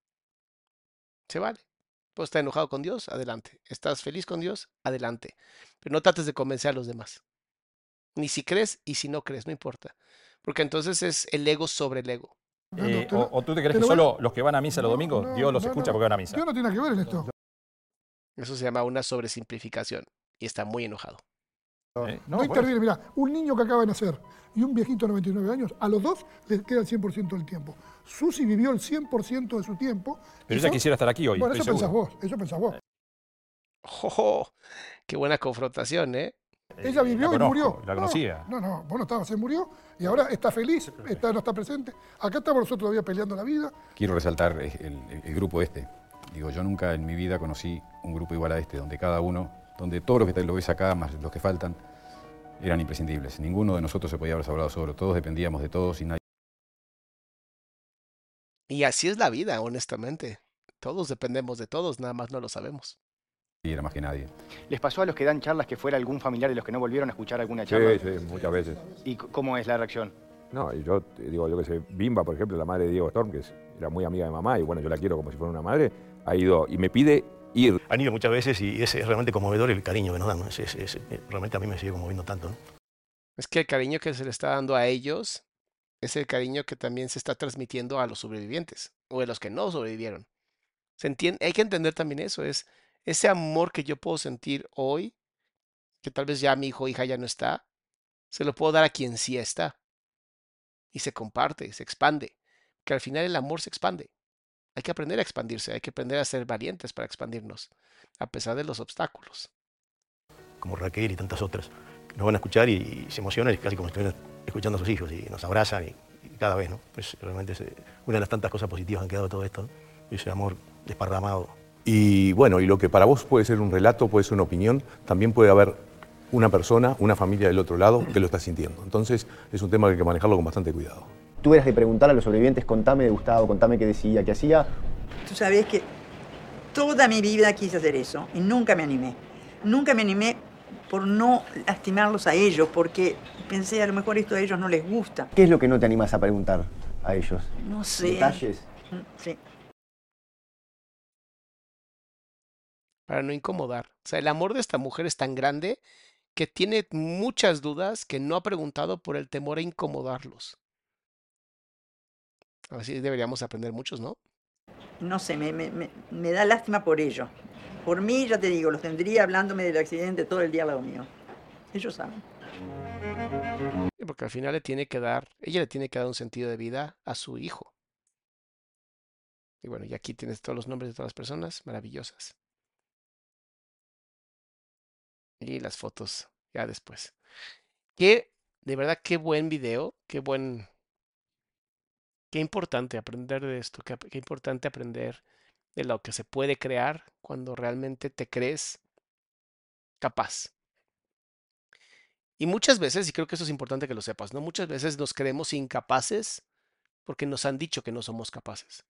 Se vale. Puedes estar enojado con Dios, adelante. ¿Estás feliz con Dios? Adelante. Pero no trates de convencer a los demás. Ni si crees y si no crees, no importa. Porque entonces es el ego sobre el ego. Eh, o, o tú te crees que lo voy a- solo los que van a misa los domingos, Dios los no, escucha no. porque van a misa? Dios no tiene que ver en esto. Eso se llama una sobresimplificación y está muy enojado. Eh, No, interviene, mira, un niño que acaba de nacer y un viejito de 99 años, a los dos les queda el 100% del tiempo. Susi vivió el 100% de su tiempo. Pero ella son- quisiera estar aquí hoy, Bueno, eso pensás seguro. vos, eso pensás vos. ¡Oh! ¡Qué buena confrontación, eh! Ella vivió la y murió. la No, conocía. No, no, vos no estabas, se murió y ahora está feliz, está, no está presente. Acá estamos nosotros todavía peleando la vida. Quiero resaltar eh, el, el- el grupo este. Digo, yo nunca en mi vida conocí un grupo igual a este, donde cada uno, donde todos los que lo ves acá, más los que faltan, eran imprescindibles. Ninguno de nosotros se podía haber salvado solo. Todos dependíamos de todos y nadie. Y así es la vida, honestamente. Todos dependemos de todos, nada más no lo sabemos. era más que nadie. ¿Les pasó a los que dan charlas que fuera algún familiar de los que no volvieron a escuchar alguna Sí, charla? sí, muchas veces. ¿Y cómo es la reacción? No, y yo digo, yo que sé, Bimba, por ejemplo, la madre de Diego Storm, que es- era muy amiga de mamá, y bueno, yo la quiero como si fuera una madre, ha ido y me pide ir. Han ido muchas veces y es, realmente conmovedor el cariño que nos dan. ¿no? Es, es, realmente a mí me sigue conmoviendo tanto. ¿no? Es que el cariño que se le está dando a ellos es el cariño que también se está transmitiendo a los sobrevivientes o a los que no sobrevivieron. ¿Se entiende? Hay que entender también eso, es ese amor que yo puedo sentir hoy, que tal vez ya mi hijo o hija ya no está, se lo puedo dar a quien sí está. Y se comparte, se expande. Que al final el amor se expande. Hay que aprender a expandirse, hay que aprender a ser valientes para expandirnos, a pesar de los obstáculos. Como Raquel y tantas otras, nos van a escuchar y, se emocionan, y casi como si estuvieran escuchando a sus hijos y nos abrazan y, cada vez, ¿no? Pues realmente es una de las tantas cosas positivas que han quedado de todo esto, ese amor desparramado. Y bueno, y lo que para vos puede ser un relato, puede ser una opinión, también puede haber una persona, una familia del otro lado que lo está sintiendo. Entonces es un tema que hay que manejarlo con bastante cuidado tú eras de preguntar a los sobrevivientes, contame de Gustavo, contame qué decía, qué hacía. Tú sabes que toda mi vida quise hacer eso y nunca me animé. Nunca me animé por no lastimarlos a ellos, porque pensé a lo mejor esto a ellos no les gusta. ¿Qué es lo que no te animas a preguntar a ellos? No sé. ¿Detalles? Mm, sí. Para no incomodar. O sea, el amor de esta mujer es tan grande que tiene muchas dudas que no ha preguntado por el temor a incomodarlos. Así deberíamos aprender muchos, ¿no? No sé, me, me, me, da lástima por ellos. Por mí, ya te digo, los tendría hablándome del accidente todo el día al lado mío. Ellos saben. Porque al final le tiene que dar, ella le tiene que dar un sentido de vida a su hijo. Y bueno, y aquí tienes todos los nombres de todas las personas maravillosas. Y las fotos ya después. Que, de verdad, qué buen video, qué buen Qué importante aprender de esto, qué, importante aprender de lo que se puede crear cuando realmente te crees capaz. Y muchas veces, y creo que eso es importante que lo sepas, ¿no? Muchas veces nos creemos incapaces porque nos han dicho que no somos capaces.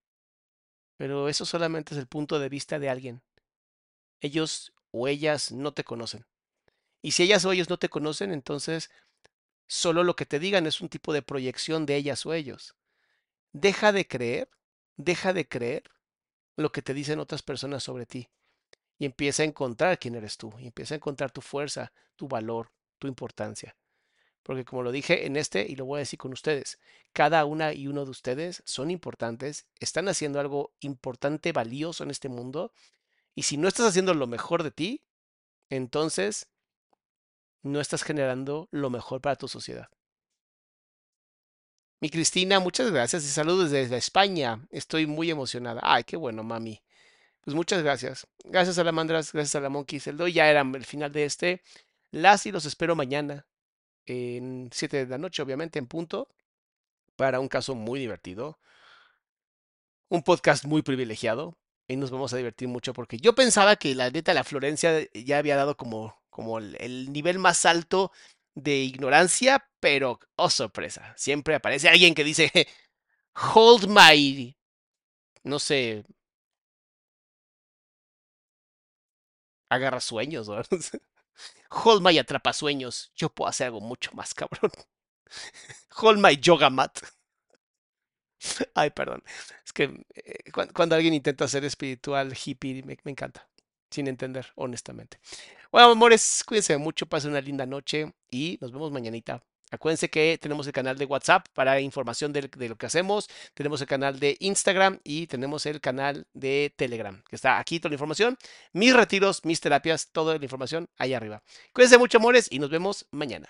Pero eso solamente es el punto de vista de alguien. Ellos o ellas no te conocen. Y si ellas o ellos no te conocen, entonces solo lo que te digan es un tipo de proyección de ellas o ellos deja de creer, deja de creer lo que te dicen otras personas sobre ti y empieza a encontrar quién eres tú, empieza a encontrar tu fuerza, tu valor, tu importancia. Porque como lo dije en este, y lo voy a decir con ustedes, cada una y uno de ustedes son importantes, están haciendo algo importante, valioso en este mundo, y si no estás haciendo lo mejor de ti, entonces no estás generando lo mejor para tu sociedad. Mi Cristina, muchas gracias y saludos desde España. Estoy muy emocionada. Ay, qué bueno, mami. Pues muchas gracias. Gracias a la Mandras, gracias a la doy ya era el final de este. Las y los espero mañana en 7 de la noche, obviamente, en punto, para un caso muy divertido. Un podcast muy privilegiado y nos vamos a divertir mucho porque yo pensaba que la neta la Florencia ya había dado como, como el nivel más alto de ignorancia, pero, oh sorpresa, siempre aparece alguien que dice, hold my, no sé, agarra sueños, hold my atrapa sueños, yo puedo hacer algo mucho más cabrón. hold my yoga mat. Ay, perdón. Es que eh, cuando, alguien intenta ser espiritual hippie, me encanta sin entender, honestamente. Bueno, amores, cuídense mucho, pasen una linda noche y nos vemos mañanita. Acuérdense que tenemos el canal de WhatsApp para información de, de, lo que hacemos, tenemos el canal de Instagram y tenemos el canal de Telegram, que está aquí toda la información, mis retiros, mis terapias, toda la información ahí arriba. Cuídense mucho, amores, y nos vemos mañana.